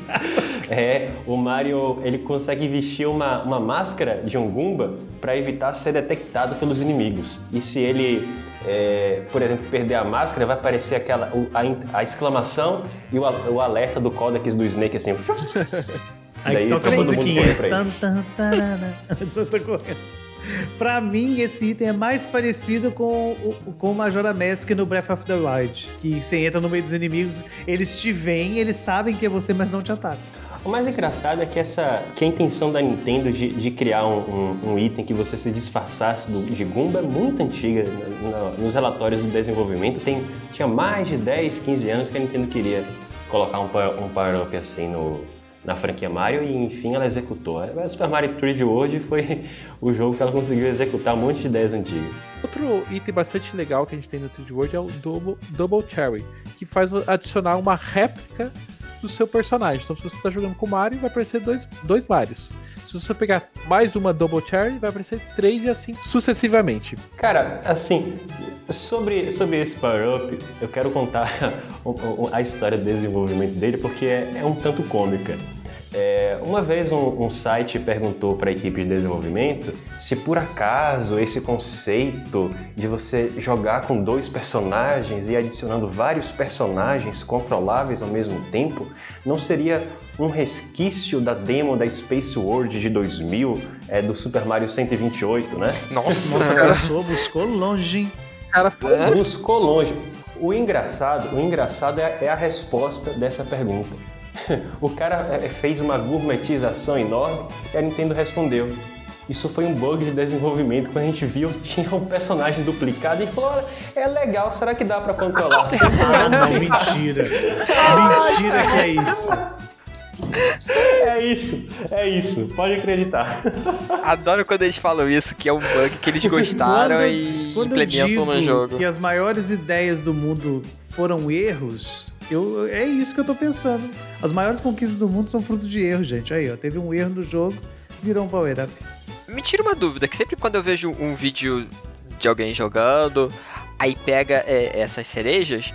é, o Mario ele consegue vestir uma, uma máscara de um Goomba para evitar ser detectado pelos inimigos. E se ele, é, por exemplo, perder a máscara, vai aparecer aquela a, a exclamação e o, o alerta do Codex do Snake assim. Aí Daí toca a musiquinha. Você tá correndo. Pra mim, esse item é mais parecido com o, com o Majora Mask no Breath of the Wild. Que você entra no meio dos inimigos, eles te veem, eles sabem que é você, mas não te atacam. O mais engraçado é que essa que a intenção da Nintendo de, de criar um, um- um item que você se disfarçasse do, de Goomba é muito antiga. Na- na- nos relatórios do desenvolvimento tem, tinha mais de 10, 15 anos que a Nintendo queria colocar um, power- um power-up assim no, na franquia Mario e enfim ela executou. A Super Mario 3D World foi o jogo que ela conseguiu executar um monte de ideias antigas. Outro item bastante legal que a gente tem no 3D World é o Double, Double Cherry, que faz adicionar uma réplica do seu personagem. Então, se você está jogando com o Mario, vai aparecer dois, dois Marios. Se você pegar mais uma Double Cherry, vai aparecer três e assim sucessivamente. Cara, assim, sobre, sobre esse power-up, eu quero contar a história do desenvolvimento dele porque é, é um tanto cômica. É, uma vez um, um site perguntou para a equipe de desenvolvimento se por acaso esse conceito de você jogar com dois personagens e adicionando vários personagens controláveis ao mesmo tempo não seria um resquício da demo da Space World de 2000, é, do Super Mario 128, né? Nossa, Nossa, cara, sou, buscou longe, hein? Cara, foi É? Buscou longe. O engraçado, o engraçado é, é a resposta dessa pergunta. O cara é, fez uma gourmetização enorme e a Nintendo respondeu. Isso foi um bug de desenvolvimento. Quando a gente viu, tinha um personagem duplicado e falou: "Olha, é legal, será que dá pra controlar? Ah, não, mentira. Mentira que é isso. é isso, é isso, pode acreditar. adoro quando eles falam isso, que é um bug que eles gostaram Quando- e Quando eu implementam no jogo. que as maiores ideias do mundo foram erros, eu, é isso que eu tô pensando. As maiores conquistas do mundo são fruto de erros, gente. Aí, ó, teve um erro no jogo, virou um power up. Me tira uma dúvida, que sempre quando eu vejo um vídeo de alguém jogando, aí pega é, essas cerejas,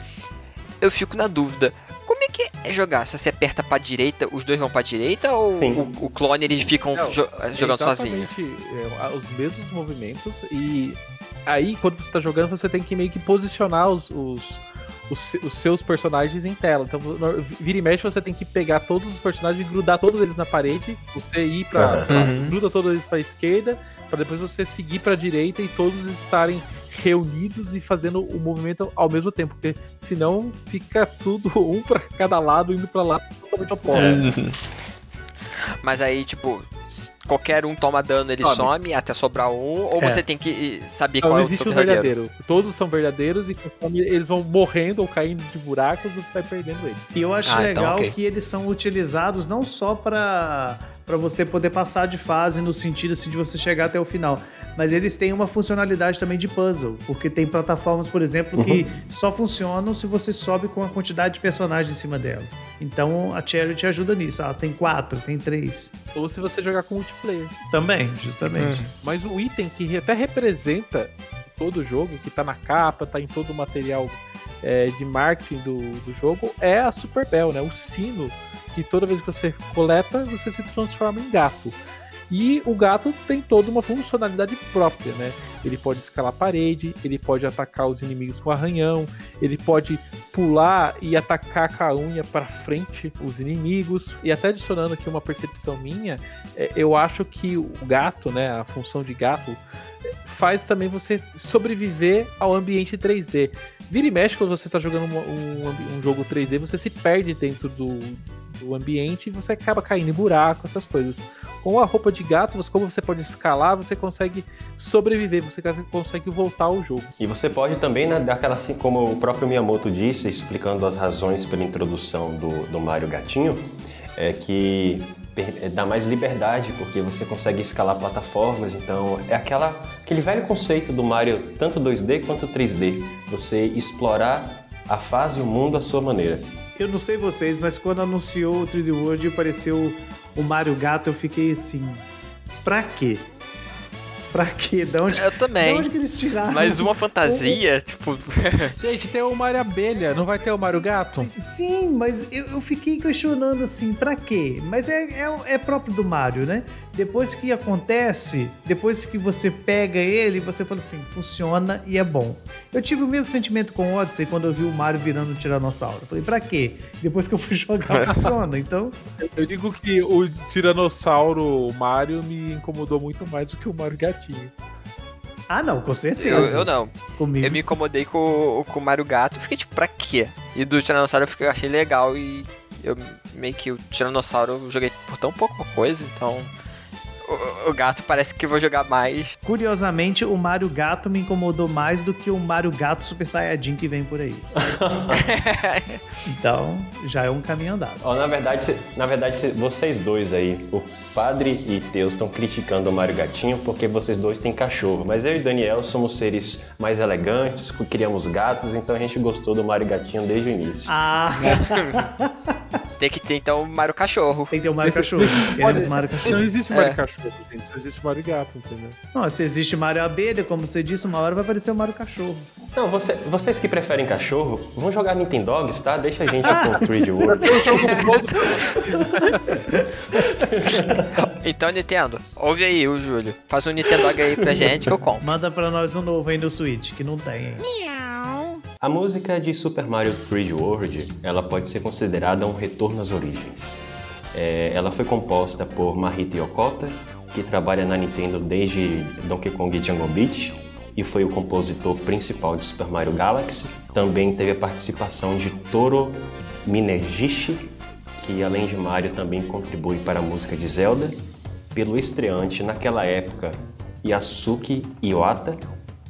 eu fico na dúvida. Como é que é jogar? Se você aperta pra direita, os dois vão pra direita ou Sim. o, o clone eles ficam Não, jo- jogando sozinho? exatamente, é, os mesmos movimentos e aí quando você está jogando você tem que meio que posicionar os, os, os, os seus personagens em tela. Então no- vira e mexe você tem que pegar todos os personagens e grudar todos eles na parede, você ir para Uhum. gruda todos eles para esquerda, para depois você seguir para direita e todos estarem reunidos e fazendo o movimento ao mesmo tempo, porque senão fica tudo um para cada lado indo para lados totalmente opostos. Mas aí, tipo, qualquer um toma dano, ele Some. some até sobrar um, ou É. você tem que eh, saber Não, qual é o existe seu verdadeiro. verdadeiro. Todos são verdadeiros e conforme eles vão morrendo ou caindo de buracos, você vai perdendo eles. E eu acho Ah, então, legal ok. que eles são utilizados não só para para você poder passar de fase no sentido assim, de você chegar até o final. Mas eles têm uma funcionalidade também de puzzle, porque tem plataformas, por exemplo, que uhum. só funcionam se você sobe com a quantidade de personagens em cima dela. Então a Cherry te ajuda nisso. Ela tem quatro, tem três. Ou se você jogar com multiplayer. Também, justamente. Uhum. Mas o item que até representa todo o jogo, que tá na capa, tá em todo o material é, de marketing do, do jogo, é a Super Bell, né? O sino que toda vez que você coleta, você se transforma em gato. E o gato tem toda uma funcionalidade própria, né? Ele pode escalar a parede, ele pode atacar os inimigos com arranhão, ele pode pular e atacar com a unha para frente os inimigos. E até adicionando aqui uma percepção minha, é, eu acho que o gato, né, a função de gato, faz também você sobreviver ao ambiente 3D. Vira e mexe quando você está jogando um, um, um, jogo 3D, você se perde dentro do, do ambiente e você acaba caindo em buraco, essas coisas. Com a roupa de gato, você, como você pode escalar, você consegue sobreviver, você consegue voltar ao jogo. E você pode também, né, aquela assim, como o próprio Miyamoto disse, explicando as razões pela introdução do, do Mario Gatinho, é que é, dá mais liberdade, porque você consegue escalar plataformas, então é aquela, aquele velho conceito do Mario, tanto 2D quanto 3D, você explorar a fase e o mundo à sua maneira. Eu não sei vocês, mas quando anunciou o 3D World e apareceu o Mario Gato, eu fiquei assim, pra quê? Pra quê? Da onde, eu também. Da onde que eles tiraram? Mas uma fantasia, tipo. Gente, tem o Mario Abelha, não vai ter o Mario Gato? Sim, mas eu, eu fiquei questionando assim, pra quê? Mas é, é, é, próprio do Mario, né? Depois que acontece, depois que você pega ele, você fala assim, funciona e é bom. Eu tive o mesmo sentimento com o Odyssey quando eu vi o Mario virando um tiranossauro. Eu falei, pra quê? Depois que eu fui jogar, funciona. Então. Eu digo que o tiranossauro Mario me incomodou muito mais do que o Mario Gato. Ah, não, com certeza. Eu, eu não. Comigo. Eu me incomodei com, com o Mario Gato. Fiquei tipo, pra quê? E do Tiranossauro eu, fiquei, eu achei legal e eu meio que o Tiranossauro eu joguei por tão pouca coisa, então o, o, gato parece que vou jogar mais. Curiosamente, o Mario Gato me incomodou mais do que o Mario Gato Super Saiyajin que vem por aí. então, já é um caminho andado. Oh, na verdade, na verdade, vocês dois aí, o Padre e Teus estão criticando o Mario Gatinho porque vocês dois têm cachorro. Mas eu e Daniel somos seres mais elegantes, criamos gatos, então a gente gostou do Mario Gatinho desde o início. Ah! Tem que ter então o Mario Cachorro. Tem que ter o Mario Esse... Cachorro. Queremos Mario Cachorro. Não existe Mario é. Cachorro, gente. Não existe Mario Gato, entendeu? Não, se existe Mario Abelha, como você disse, uma hora vai aparecer o Mario Cachorro. Não, você, vocês que preferem cachorro, vão jogar Nintendogs, tá? Deixa a gente com o 3D World. então, Nintendo, ouve aí o Júlio. Faz um Nintendog aí pra gente que eu compro. Manda pra nós um novo aí no Switch, que não tem. Hein? A música de Super Mario 3D World, ela pode ser considerada um retorno às origens. É, ela foi composta por Mahito Yokota, que trabalha na Nintendo desde Donkey Kong Jungle Beat e foi o compositor principal de Super Mario Galaxy. Também teve a participação de Toro Minegishi, que além de Mario também contribui para a música de Zelda, pelo estreante naquela época Yasuki Iwata,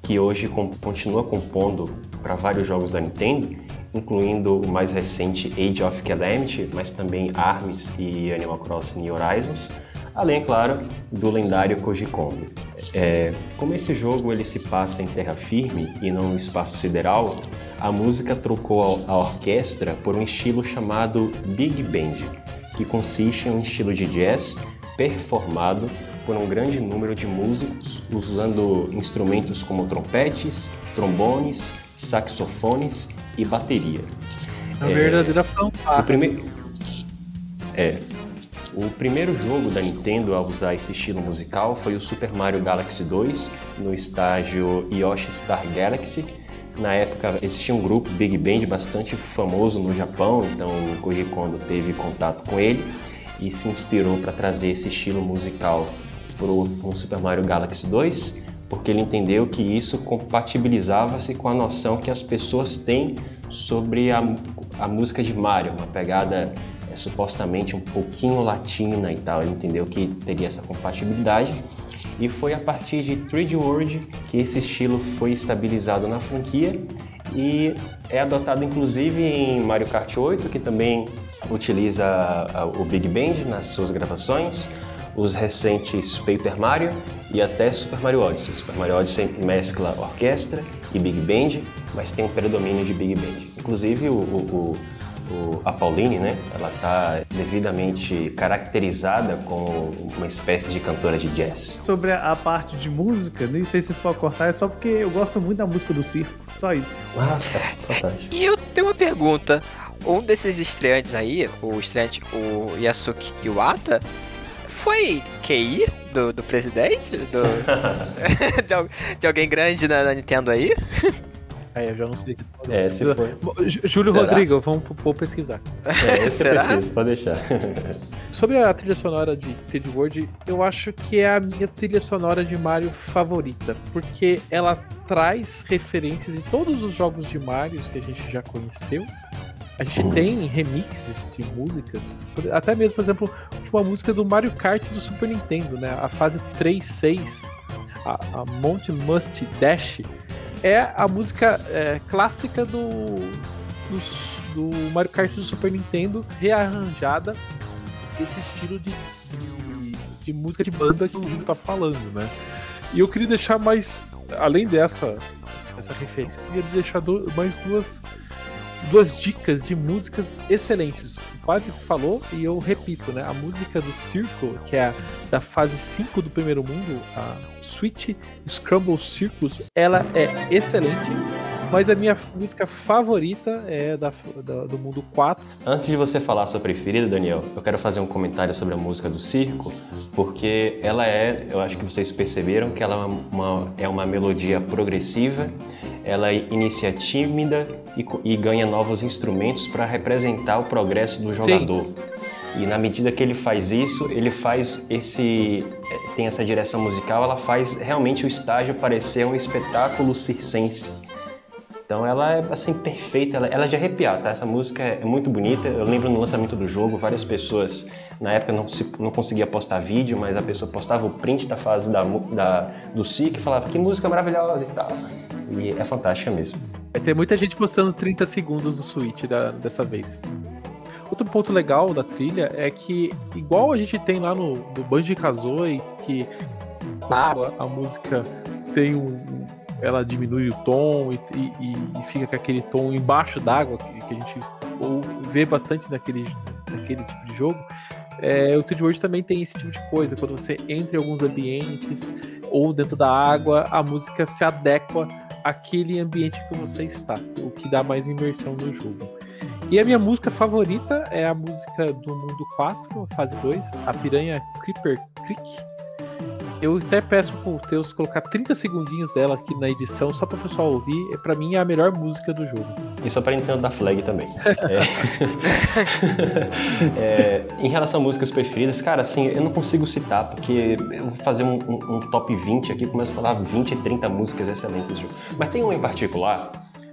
que hoje continua compondo para vários jogos da Nintendo, incluindo o mais recente Age of Calamity, mas também ARMS e Animal Crossing New Horizons, além, claro, do lendário Koji Kondo. É, como esse jogo ele se passa em terra firme e não no espaço sideral, a música trocou a orquestra por um estilo chamado Big Band, que consiste em um estilo de jazz performado por um grande número de músicos usando instrumentos como trompetes, trombones, saxofones e bateria. É uma é, verdadeira fanfarra. O primeiro... É, o primeiro jogo da Nintendo a usar esse estilo musical foi o Super Mario Galaxy 2, no estágio Yoshi Star Galaxy. Na época existia um grupo Big Band bastante famoso no Japão, então o Koji Kondo teve contato com ele e se inspirou para trazer esse estilo musical para o Super Mario Galaxy 2, porque ele entendeu que isso compatibilizava-se com a noção que as pessoas têm sobre a, a música de Mario, uma pegada é supostamente um pouquinho latina e tal. Ele entendeu que teria essa compatibilidade e foi a partir de 3D World que esse estilo foi estabilizado na franquia e é adotado inclusive em Mario Kart 8, que também utiliza o Big Band nas suas gravações, os recentes Paper Mario e até Super Mario Odyssey. Super Mario Odyssey mescla orquestra e Big Band, mas tem um predomínio de Big Band. Inclusive o, o, o, a Pauline, né? Ela está devidamente caracterizada como uma espécie de cantora de jazz. Sobre a parte de música, nem sei se vocês podem cortar, é só porque eu gosto muito da música do circo, só isso. Ah, tá, fantástico. E eu tenho uma pergunta. Um desses estreantes aí, o estreante, o Yasuki Iwata, foi QI do, do presidente? Do, de, de, alguém grande na, na Nintendo aí? Aí eu já não sei. É, se foi. Júlio Será? Rodrigo, vamos, vamos pesquisar. É, esse eu pesquiso, pode deixar. Sobre a trilha sonora de 3D World, eu acho que é a minha trilha sonora de Mario favorita, porque ela traz referências de todos os jogos de Mario que a gente já conheceu. A gente tem remixes de músicas, até mesmo, por exemplo, de uma música do Mario Kart do Super Nintendo, né? A fase 3-6, a, a Mount Must Dash é a música é, clássica do, do, do, Mario Kart do Super Nintendo, rearranjada esse estilo de, de, de, música de banda que o Júlio tá falando, né? E eu queria deixar mais, além dessa essa referência, eu queria deixar do, mais duas duas dicas de músicas excelentes. O padre falou e eu repito, né? A música do Circle, que é da fase 5 do primeiro mundo, a Sweet Scramble Circus, ela é excelente. Mas a minha música favorita é da, da, do mundo 4. Antes de você falar a sua preferida, Daniel, eu quero fazer um comentário sobre a música do circo, porque ela é, eu acho que vocês perceberam que ela é uma, é uma melodia progressiva, ela inicia tímida e, e ganha novos instrumentos para representar o progresso do jogador. Sim. E na medida que ele faz isso, ele faz esse é, tem essa direção musical, ela faz realmente o estágio parecer um espetáculo circense. Então ela é assim perfeita, ela, ela é de arrepiar, tá? Essa música é muito bonita. Eu lembro no lançamento do jogo, várias pessoas na época não, se, não conseguia postar vídeo, mas a pessoa postava o print da fase da, da do SIC e falava que música maravilhosa e tal. E é fantástica mesmo. Vai ter muita gente postando 30 segundos do Switch da, dessa vez. Outro ponto legal da trilha é que, igual a gente tem lá no, no Banjo-Kazooie, que claro, a música tem um, ela diminui o tom e, e, e fica com aquele tom embaixo d'água que, que, a gente vê bastante naquele, naquele tipo de jogo. É, o 3D World também tem esse tipo de coisa. Quando você entra em alguns ambientes ou dentro da água, a música se adequa àquele ambiente que você está, o que dá mais imersão no jogo. E a minha música favorita é a música do Mundo 4, fase 2, a Piranha Creeper Creek. Eu até peço pro Teus colocar 30 segundinhos dela aqui na edição, só para o pessoal ouvir. É, para mim é a melhor música do jogo. E só para Nintendo da Flag também. é... é, em relação a músicas preferidas, cara, assim, eu não consigo citar, porque eu vou fazer um, um, um top 20 aqui, começo a falar 20 30 músicas excelentes do jogo. Mas tem uma em particular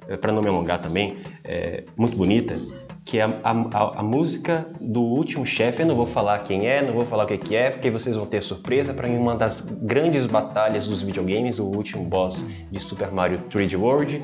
é, para não me alongar também, é, muito bonita, que é a, a, a, música do último chefe. Eu não vou falar quem é, não vou falar o que, que é, porque vocês vão ter surpresa. Para mim, uma das grandes batalhas dos videogames, o último boss de Super Mario 3D World.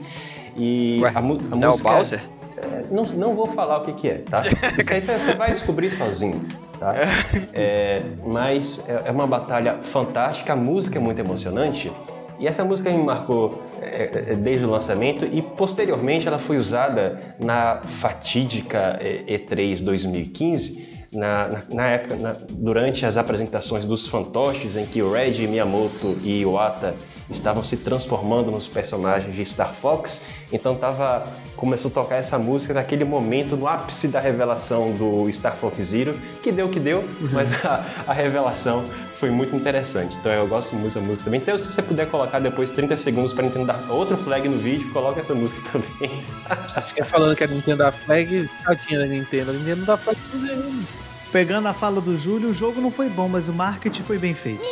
E Ué, a, a música. É o Bowser? É, não, não vou falar o que, que é, tá? Isso aí você vai descobrir sozinho. Tá? É, mas é, é uma batalha fantástica, a música é muito emocionante. E essa música me marcou é, é, desde o lançamento e posteriormente ela foi usada na fatídica E3 2015, na, na, na época, na, durante as apresentações dos fantoches em que o Reggie Miyamoto e Iwata estavam se transformando nos personagens de Star Fox, então tava, começou a tocar essa música naquele momento, no ápice da revelação do Star Fox Zero, que deu o que deu, uhum. mas a, a revelação foi muito interessante. Então eu gosto muito dessa música também. Então se você puder colocar depois 30 segundos para Nintendo dar outro flag no vídeo, coloca essa música também. Você fica falando que a Nintendo dá flag, tadinha da Nintendo. A Nintendo dá flag tudo Pegando a fala do Júlio, o jogo não foi bom, mas o marketing foi bem feito.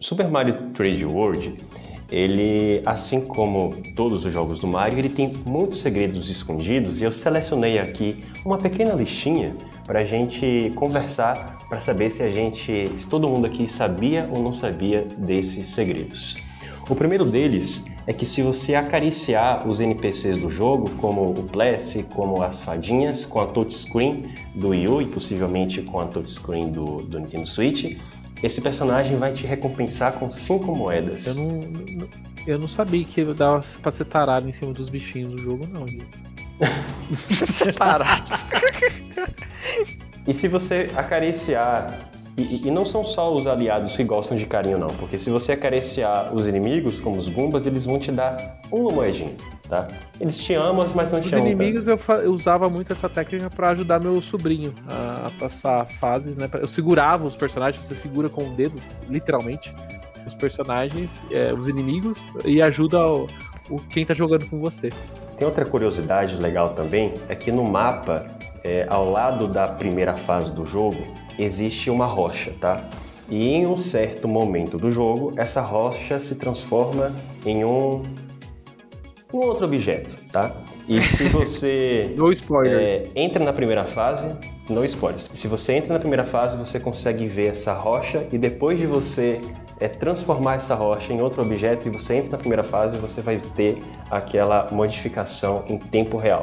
Super Mario 3D World ele, assim como todos os jogos do Mario, ele tem muitos segredos escondidos e eu selecionei aqui uma pequena listinha para a gente conversar para saber se a gente, se todo mundo aqui sabia ou não sabia desses segredos. O primeiro deles é que se você acariciar os NPCs do jogo, como o Plessy, como as fadinhas, com a touchscreen do Wii U e possivelmente com a touchscreen do, do Nintendo Switch, esse personagem vai te recompensar com 5 moedas. Eu não, eu não sabia que dava pra ser tarado em cima dos bichinhos do jogo, não, gente. Separado. E se você acariciar. E, e não são só os aliados que gostam de carinho, não. Porque se você acariciar os inimigos, como os Goombas, eles vão te dar uma moedinha, tá? Eles te amam, mas não Os te amam. inimigos eu, eu usava muito essa técnica pra ajudar meu sobrinho a, a passar as fases, né? Eu segurava os personagens, você segura com o dedo, literalmente, os personagens, é, os inimigos, e ajuda o, o- quem tá jogando com você. Tem outra curiosidade legal também, é que no mapa, é, ao lado da primeira fase do jogo, existe uma rocha, tá? E em um certo momento do jogo, essa rocha se transforma em um, um outro objeto, tá? E se você No spoiler. é, entra na primeira fase, não spoilers. Se você entra na primeira fase, você consegue ver essa rocha e depois de você é, transformar essa rocha em outro objeto e você entra na primeira fase, você vai ter aquela modificação em tempo real.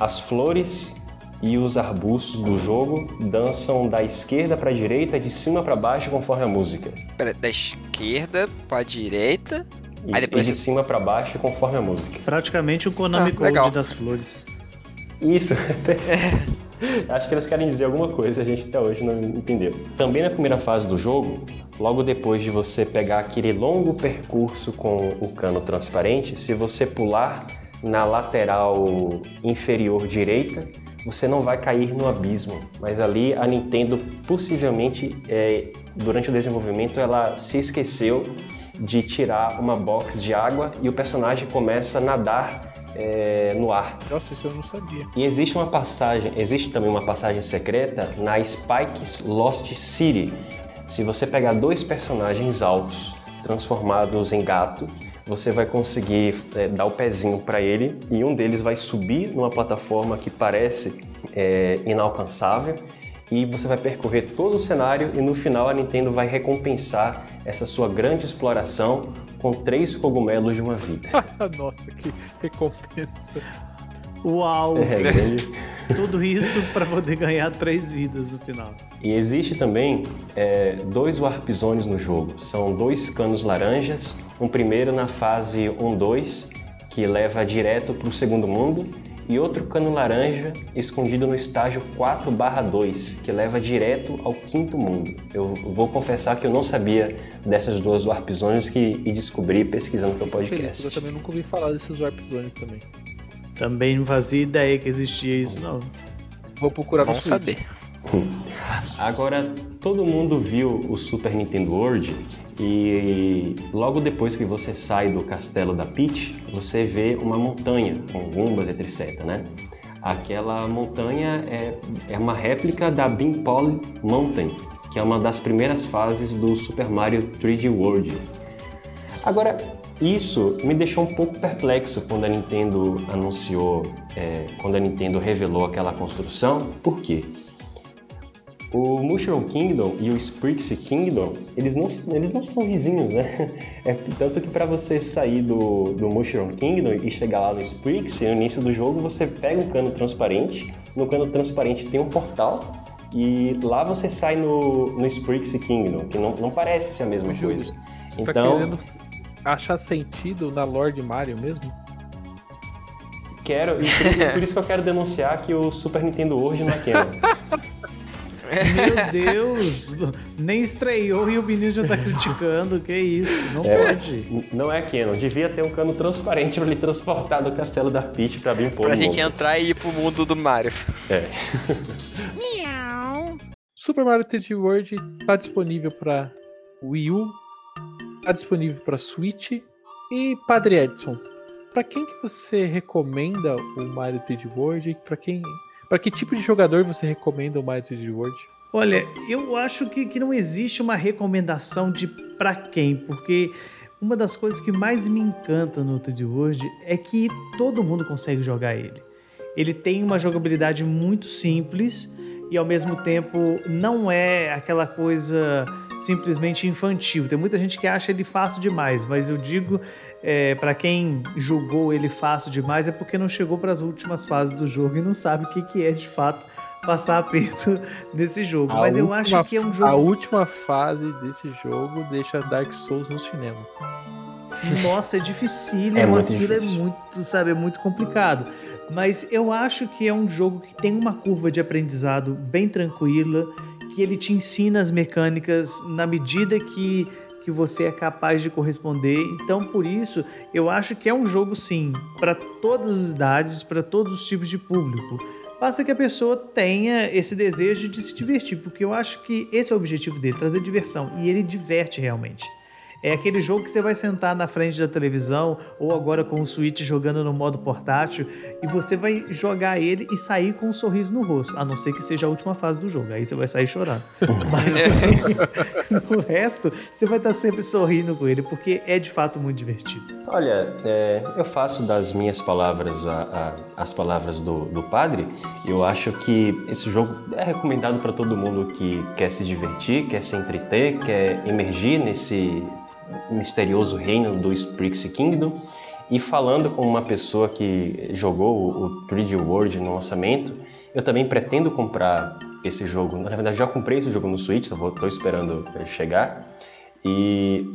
As flores e os arbustos do jogo dançam da esquerda para a direita, de cima para baixo, conforme a música. Pera, da esquerda pra direita. E, Aí depois e de cima para baixo, conforme a música. Praticamente o Konami Ah, Code legal. das flores. Isso. Acho que eles querem dizer alguma coisa, a gente até hoje não entendeu. Também na primeira fase do jogo, logo depois de você pegar aquele longo percurso com o cano transparente, se você pular na lateral inferior direita, você não vai cair no abismo. Mas ali a Nintendo possivelmente, é, durante o desenvolvimento, ela se esqueceu de tirar uma box de água e o personagem começa a nadar é, no ar. Nossa, isso eu não sabia. E existe uma passagem, existe também uma passagem secreta na Spike's Lost City. Se você pegar dois personagens altos transformados em gato, você vai conseguir é, dar o pezinho para ele e um deles vai subir numa plataforma que parece é, inalcançável e você vai percorrer todo o cenário e no final a Nintendo vai recompensar essa sua grande exploração com três cogumelos de uma vida. Nossa, que recompensa. Uau! É grande. Tudo isso pra poder ganhar três vidas no final. E existe também é, dois Warp Zones no jogo. São dois canos laranjas. Um primeiro na fase 1-2, que leva direto para o segundo mundo. E outro cano laranja escondido no estágio 4-2, que leva direto ao quinto mundo. Eu vou confessar que eu não sabia dessas duas Warp Zones que, e descobri pesquisando pelo Feliz, eu podcast. também nunca ouvi falar desses Warp Zones também. Também não fazia ideia que existia isso, não. Vou procurar Vamos saber. Agora, todo mundo viu o Super Nintendo World e logo depois que você sai do castelo da Peach, você vê uma montanha com gumbas, etc, né? Aquela montanha é, é uma réplica da Beanpole Mountain, que é uma das primeiras fases do Super Mario 3D World. Agora, isso me deixou um pouco perplexo quando a Nintendo anunciou, é, quando a Nintendo revelou aquela construção. Por quê? O Mushroom Kingdom e o Sprixie Kingdom, eles não, eles não são vizinhos, né? É tanto que para você sair do, do Mushroom Kingdom e chegar lá no Sprixie, no início do jogo você pega um cano transparente, no cano transparente tem um portal e lá você sai no, no Sprixie Kingdom, que não, não parece ser a mesma coisa. Tá Então, querendo achar sentido na lore de Mario mesmo? quero, e por, por isso que eu quero denunciar que o Super Nintendo World não é canon. Meu Deus! Nem estreou e o menino já tá criticando. Que isso? Não É. pode. Não é canon, devia ter um cano transparente para ele transportar do castelo da Peach para vir pôr Pra no gente mundo. entrar e ir pro mundo do Mario. É. Super Mario 3D World tá disponível para Wii U, tá disponível para Switch e Padre Edson. Para quem que você recomenda o Mario 3D World? Para quem, para que tipo de jogador você recomenda o Mario 3D World? Olha, eu acho que, que não existe uma recomendação de pra quem, porque uma das coisas que mais me encanta no 3D World é que todo mundo consegue jogar ele. Ele tem uma jogabilidade muito simples e ao mesmo tempo não é aquela coisa simplesmente infantil. Tem muita gente que acha ele fácil demais, mas eu digo é, para quem julgou ele fácil demais é porque não chegou para as últimas fases do jogo e não sabe o que, que é de fato passar aperto nesse jogo. A mas eu última- acho que é um jogo. A última fase desse jogo deixa Dark Souls no cinema. Nossa, é dificílimo. É muito Aquilo difícil. é muito, sabe, é muito complicado. Mas eu acho que é um jogo que tem uma curva de aprendizado bem tranquila, que ele te ensina as mecânicas na medida que, que você é capaz de corresponder. Então, por isso, eu acho que é um jogo, sim, para todas as idades, para todos os tipos de público. Basta que a pessoa tenha esse desejo de se divertir, porque eu acho que esse é o objetivo dele, trazer diversão. E ele diverte realmente. É aquele jogo que você vai sentar na frente da televisão ou agora com o Switch jogando no modo portátil e você vai jogar ele e sair com um sorriso no rosto, a não ser que seja a última fase do jogo. Aí você vai sair chorando. Mas assim, no resto, você vai estar sempre sorrindo com ele, porque é de fato muito divertido. Olha, é, eu faço das minhas palavras a- a- as palavras do, do padre. Eu acho que esse jogo é recomendado para todo mundo que quer se divertir, quer se entreter, quer emergir nesse misterioso reino do Sprixie Kingdom. E falando com uma pessoa que jogou o, o 3D World no lançamento, eu também pretendo comprar esse jogo. Na verdade, já comprei esse jogo no Switch, estou esperando ele chegar. E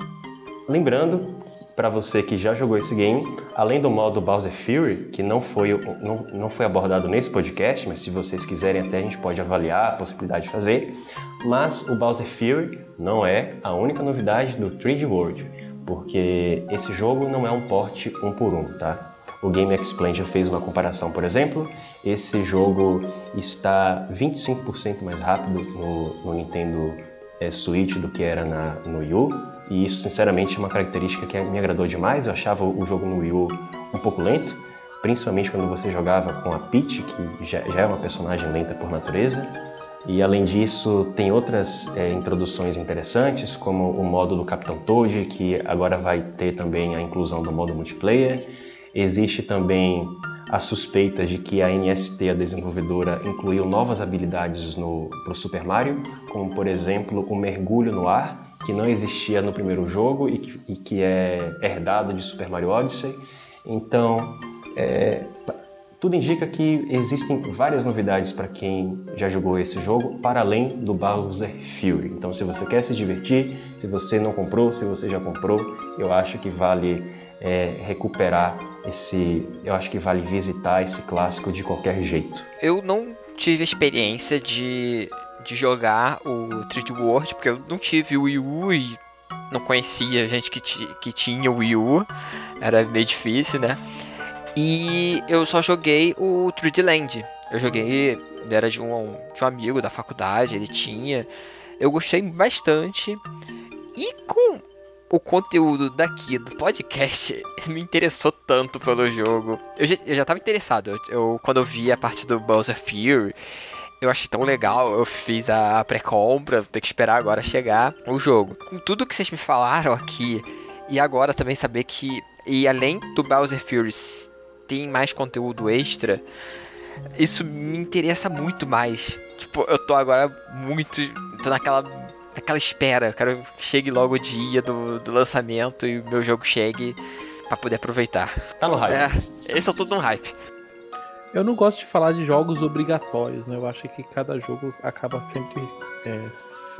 Lembrando, para você que já jogou esse game, além do modo Bowser Fury, que não foi, não, não foi abordado nesse podcast, mas se vocês quiserem até a gente pode avaliar a possibilidade de fazer, mas o Bowser Fury não é a única novidade do 3D World, porque esse jogo não é um porte um por um, tá? O Game Explain já fez uma comparação, por exemplo, esse jogo está 25% mais rápido no, no Nintendo é, Switch do que era na, no Wii. E isso, sinceramente, é uma característica que me agradou demais. Eu achava o jogo no Wii U um pouco lento, principalmente quando você jogava com a Peach, que já, já é uma personagem lenta por natureza. E além disso, tem outras é, introduções interessantes, como o modo do Capitão Toad, que agora vai ter também a inclusão do modo multiplayer. Existe também a suspeita de que a NST, a desenvolvedora, incluiu novas habilidades para o Super Mario, como por exemplo o mergulho no ar, que não existia no primeiro jogo e que, e que é herdado de Super Mario Odyssey. Então, é, tudo indica que existem várias novidades para quem já jogou esse jogo, para além do Bowser Fury. Então, se você quer se divertir, se você não comprou, se você já comprou, eu acho que vale é, recuperar esse. Eu acho que vale visitar esse clássico de qualquer jeito. Eu não tive a experiência de, de jogar o 3D World, porque eu não tive o Wii U e não conhecia gente que, que tinha o Wii U. Era meio difícil, né? E eu só joguei o 3D Land. Eu joguei, era de um, de um amigo da faculdade, ele tinha. Eu gostei bastante. E com o conteúdo daqui do podcast me interessou tanto pelo jogo. Eu já, eu já tava interessado. Eu, eu, quando eu vi a parte do Bowser Fury, eu achei tão legal. Eu fiz a pré-compra, ter que esperar agora chegar o jogo. Com tudo que vocês me falaram aqui, e agora também saber que, e além do Bowser Fury, tem mais conteúdo extra, isso me interessa muito mais. Tipo, eu tô agora muito. tô naquela naquela espera. Eu quero que chegue logo o dia do, do lançamento e o meu jogo chegue para poder aproveitar. Tá no hype. É, esse é tudo no hype. Eu não gosto de falar de jogos obrigatórios, né? Eu acho que cada jogo acaba sempre. É,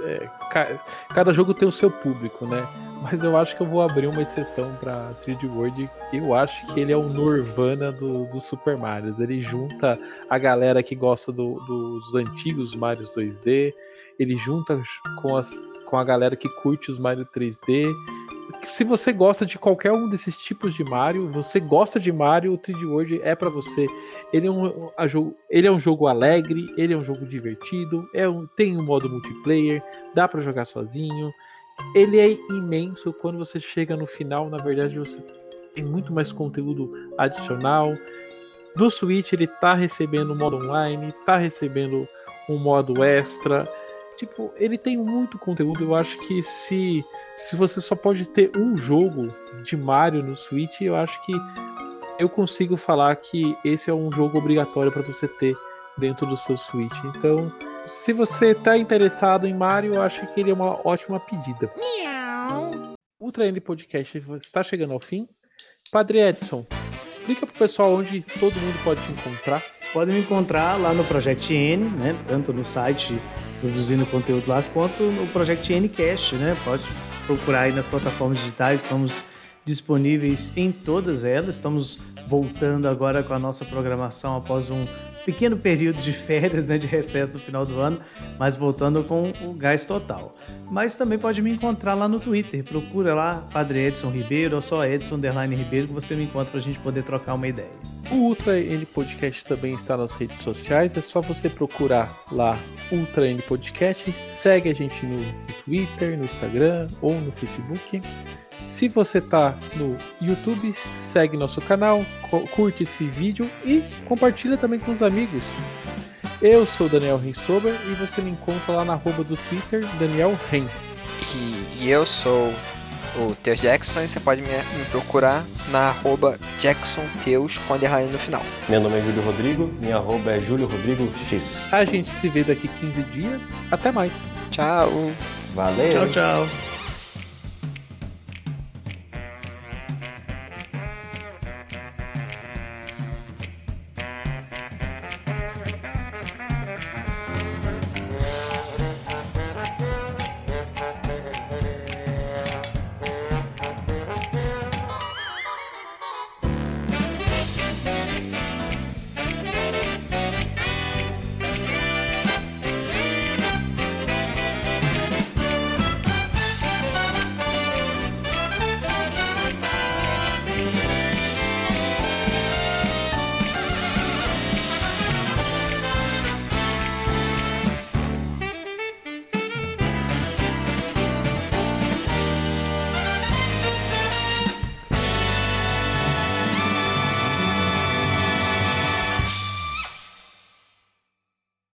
é, ca, cada jogo tem o seu público, né? Mas eu acho que eu vou abrir uma exceção pra 3D World. Eu acho que ele é o Nirvana do, do Super Mario. Ele junta a galera que gosta do, dos antigos Marios 2D, ele junta com, as, com a galera que curte os Mario 3D. Se você gosta de qualquer um desses tipos de Mario, você gosta de Mario, o 3D World é para você. Ele é, um, ele é um jogo alegre, ele é um jogo divertido, é um, tem um modo multiplayer, dá para jogar sozinho. Ele é imenso. Quando você chega no final, na verdade, você tem muito mais conteúdo adicional. No Switch, ele tá recebendo modo online, tá recebendo um modo extra tipo, ele tem muito conteúdo. Eu acho que se, se você só pode ter um jogo de Mario no Switch, eu acho que eu consigo falar que esse é um jogo obrigatório para você ter dentro do seu Switch. Então, se você tá interessado em Mario, eu acho que ele é uma ótima pedida. Ultra N Podcast está chegando ao fim. Padre Edson, explica pro pessoal onde todo mundo pode te encontrar. Pode me encontrar lá no Project N, né? Tanto no site produzindo conteúdo lá, quanto no Project Ncast, né? Pode procurar aí nas plataformas digitais, estamos disponíveis em todas elas. Estamos voltando agora com a nossa programação após um pequeno período de férias, né, de recesso no final do ano, mas voltando com o gás total. Mas também pode me encontrar lá no Twitter, procura lá Padre Edson Ribeiro ou só Edson Underline Ribeiro que você me encontra para a gente poder trocar uma ideia. O Ultra N Podcast também está nas redes sociais, é só você procurar lá Ultra N Podcast, segue a gente no Twitter, no Instagram ou no Facebook. Se você está no YouTube, segue nosso canal, curte esse vídeo e compartilha também com os amigos. Eu sou Daniel Rensober e você me encontra lá na arroba do Twitter, Daniel Ren. E, eu sou o Teus Jackson e você pode me, me procurar na arroba Jackson Teus com underline no final. Meu nome é Júlio Rodrigo, minha arroba é Júlio Rodrigo X. A gente se vê daqui 15 dias. Até mais. Tchau. Valeu. Tchau, tchau.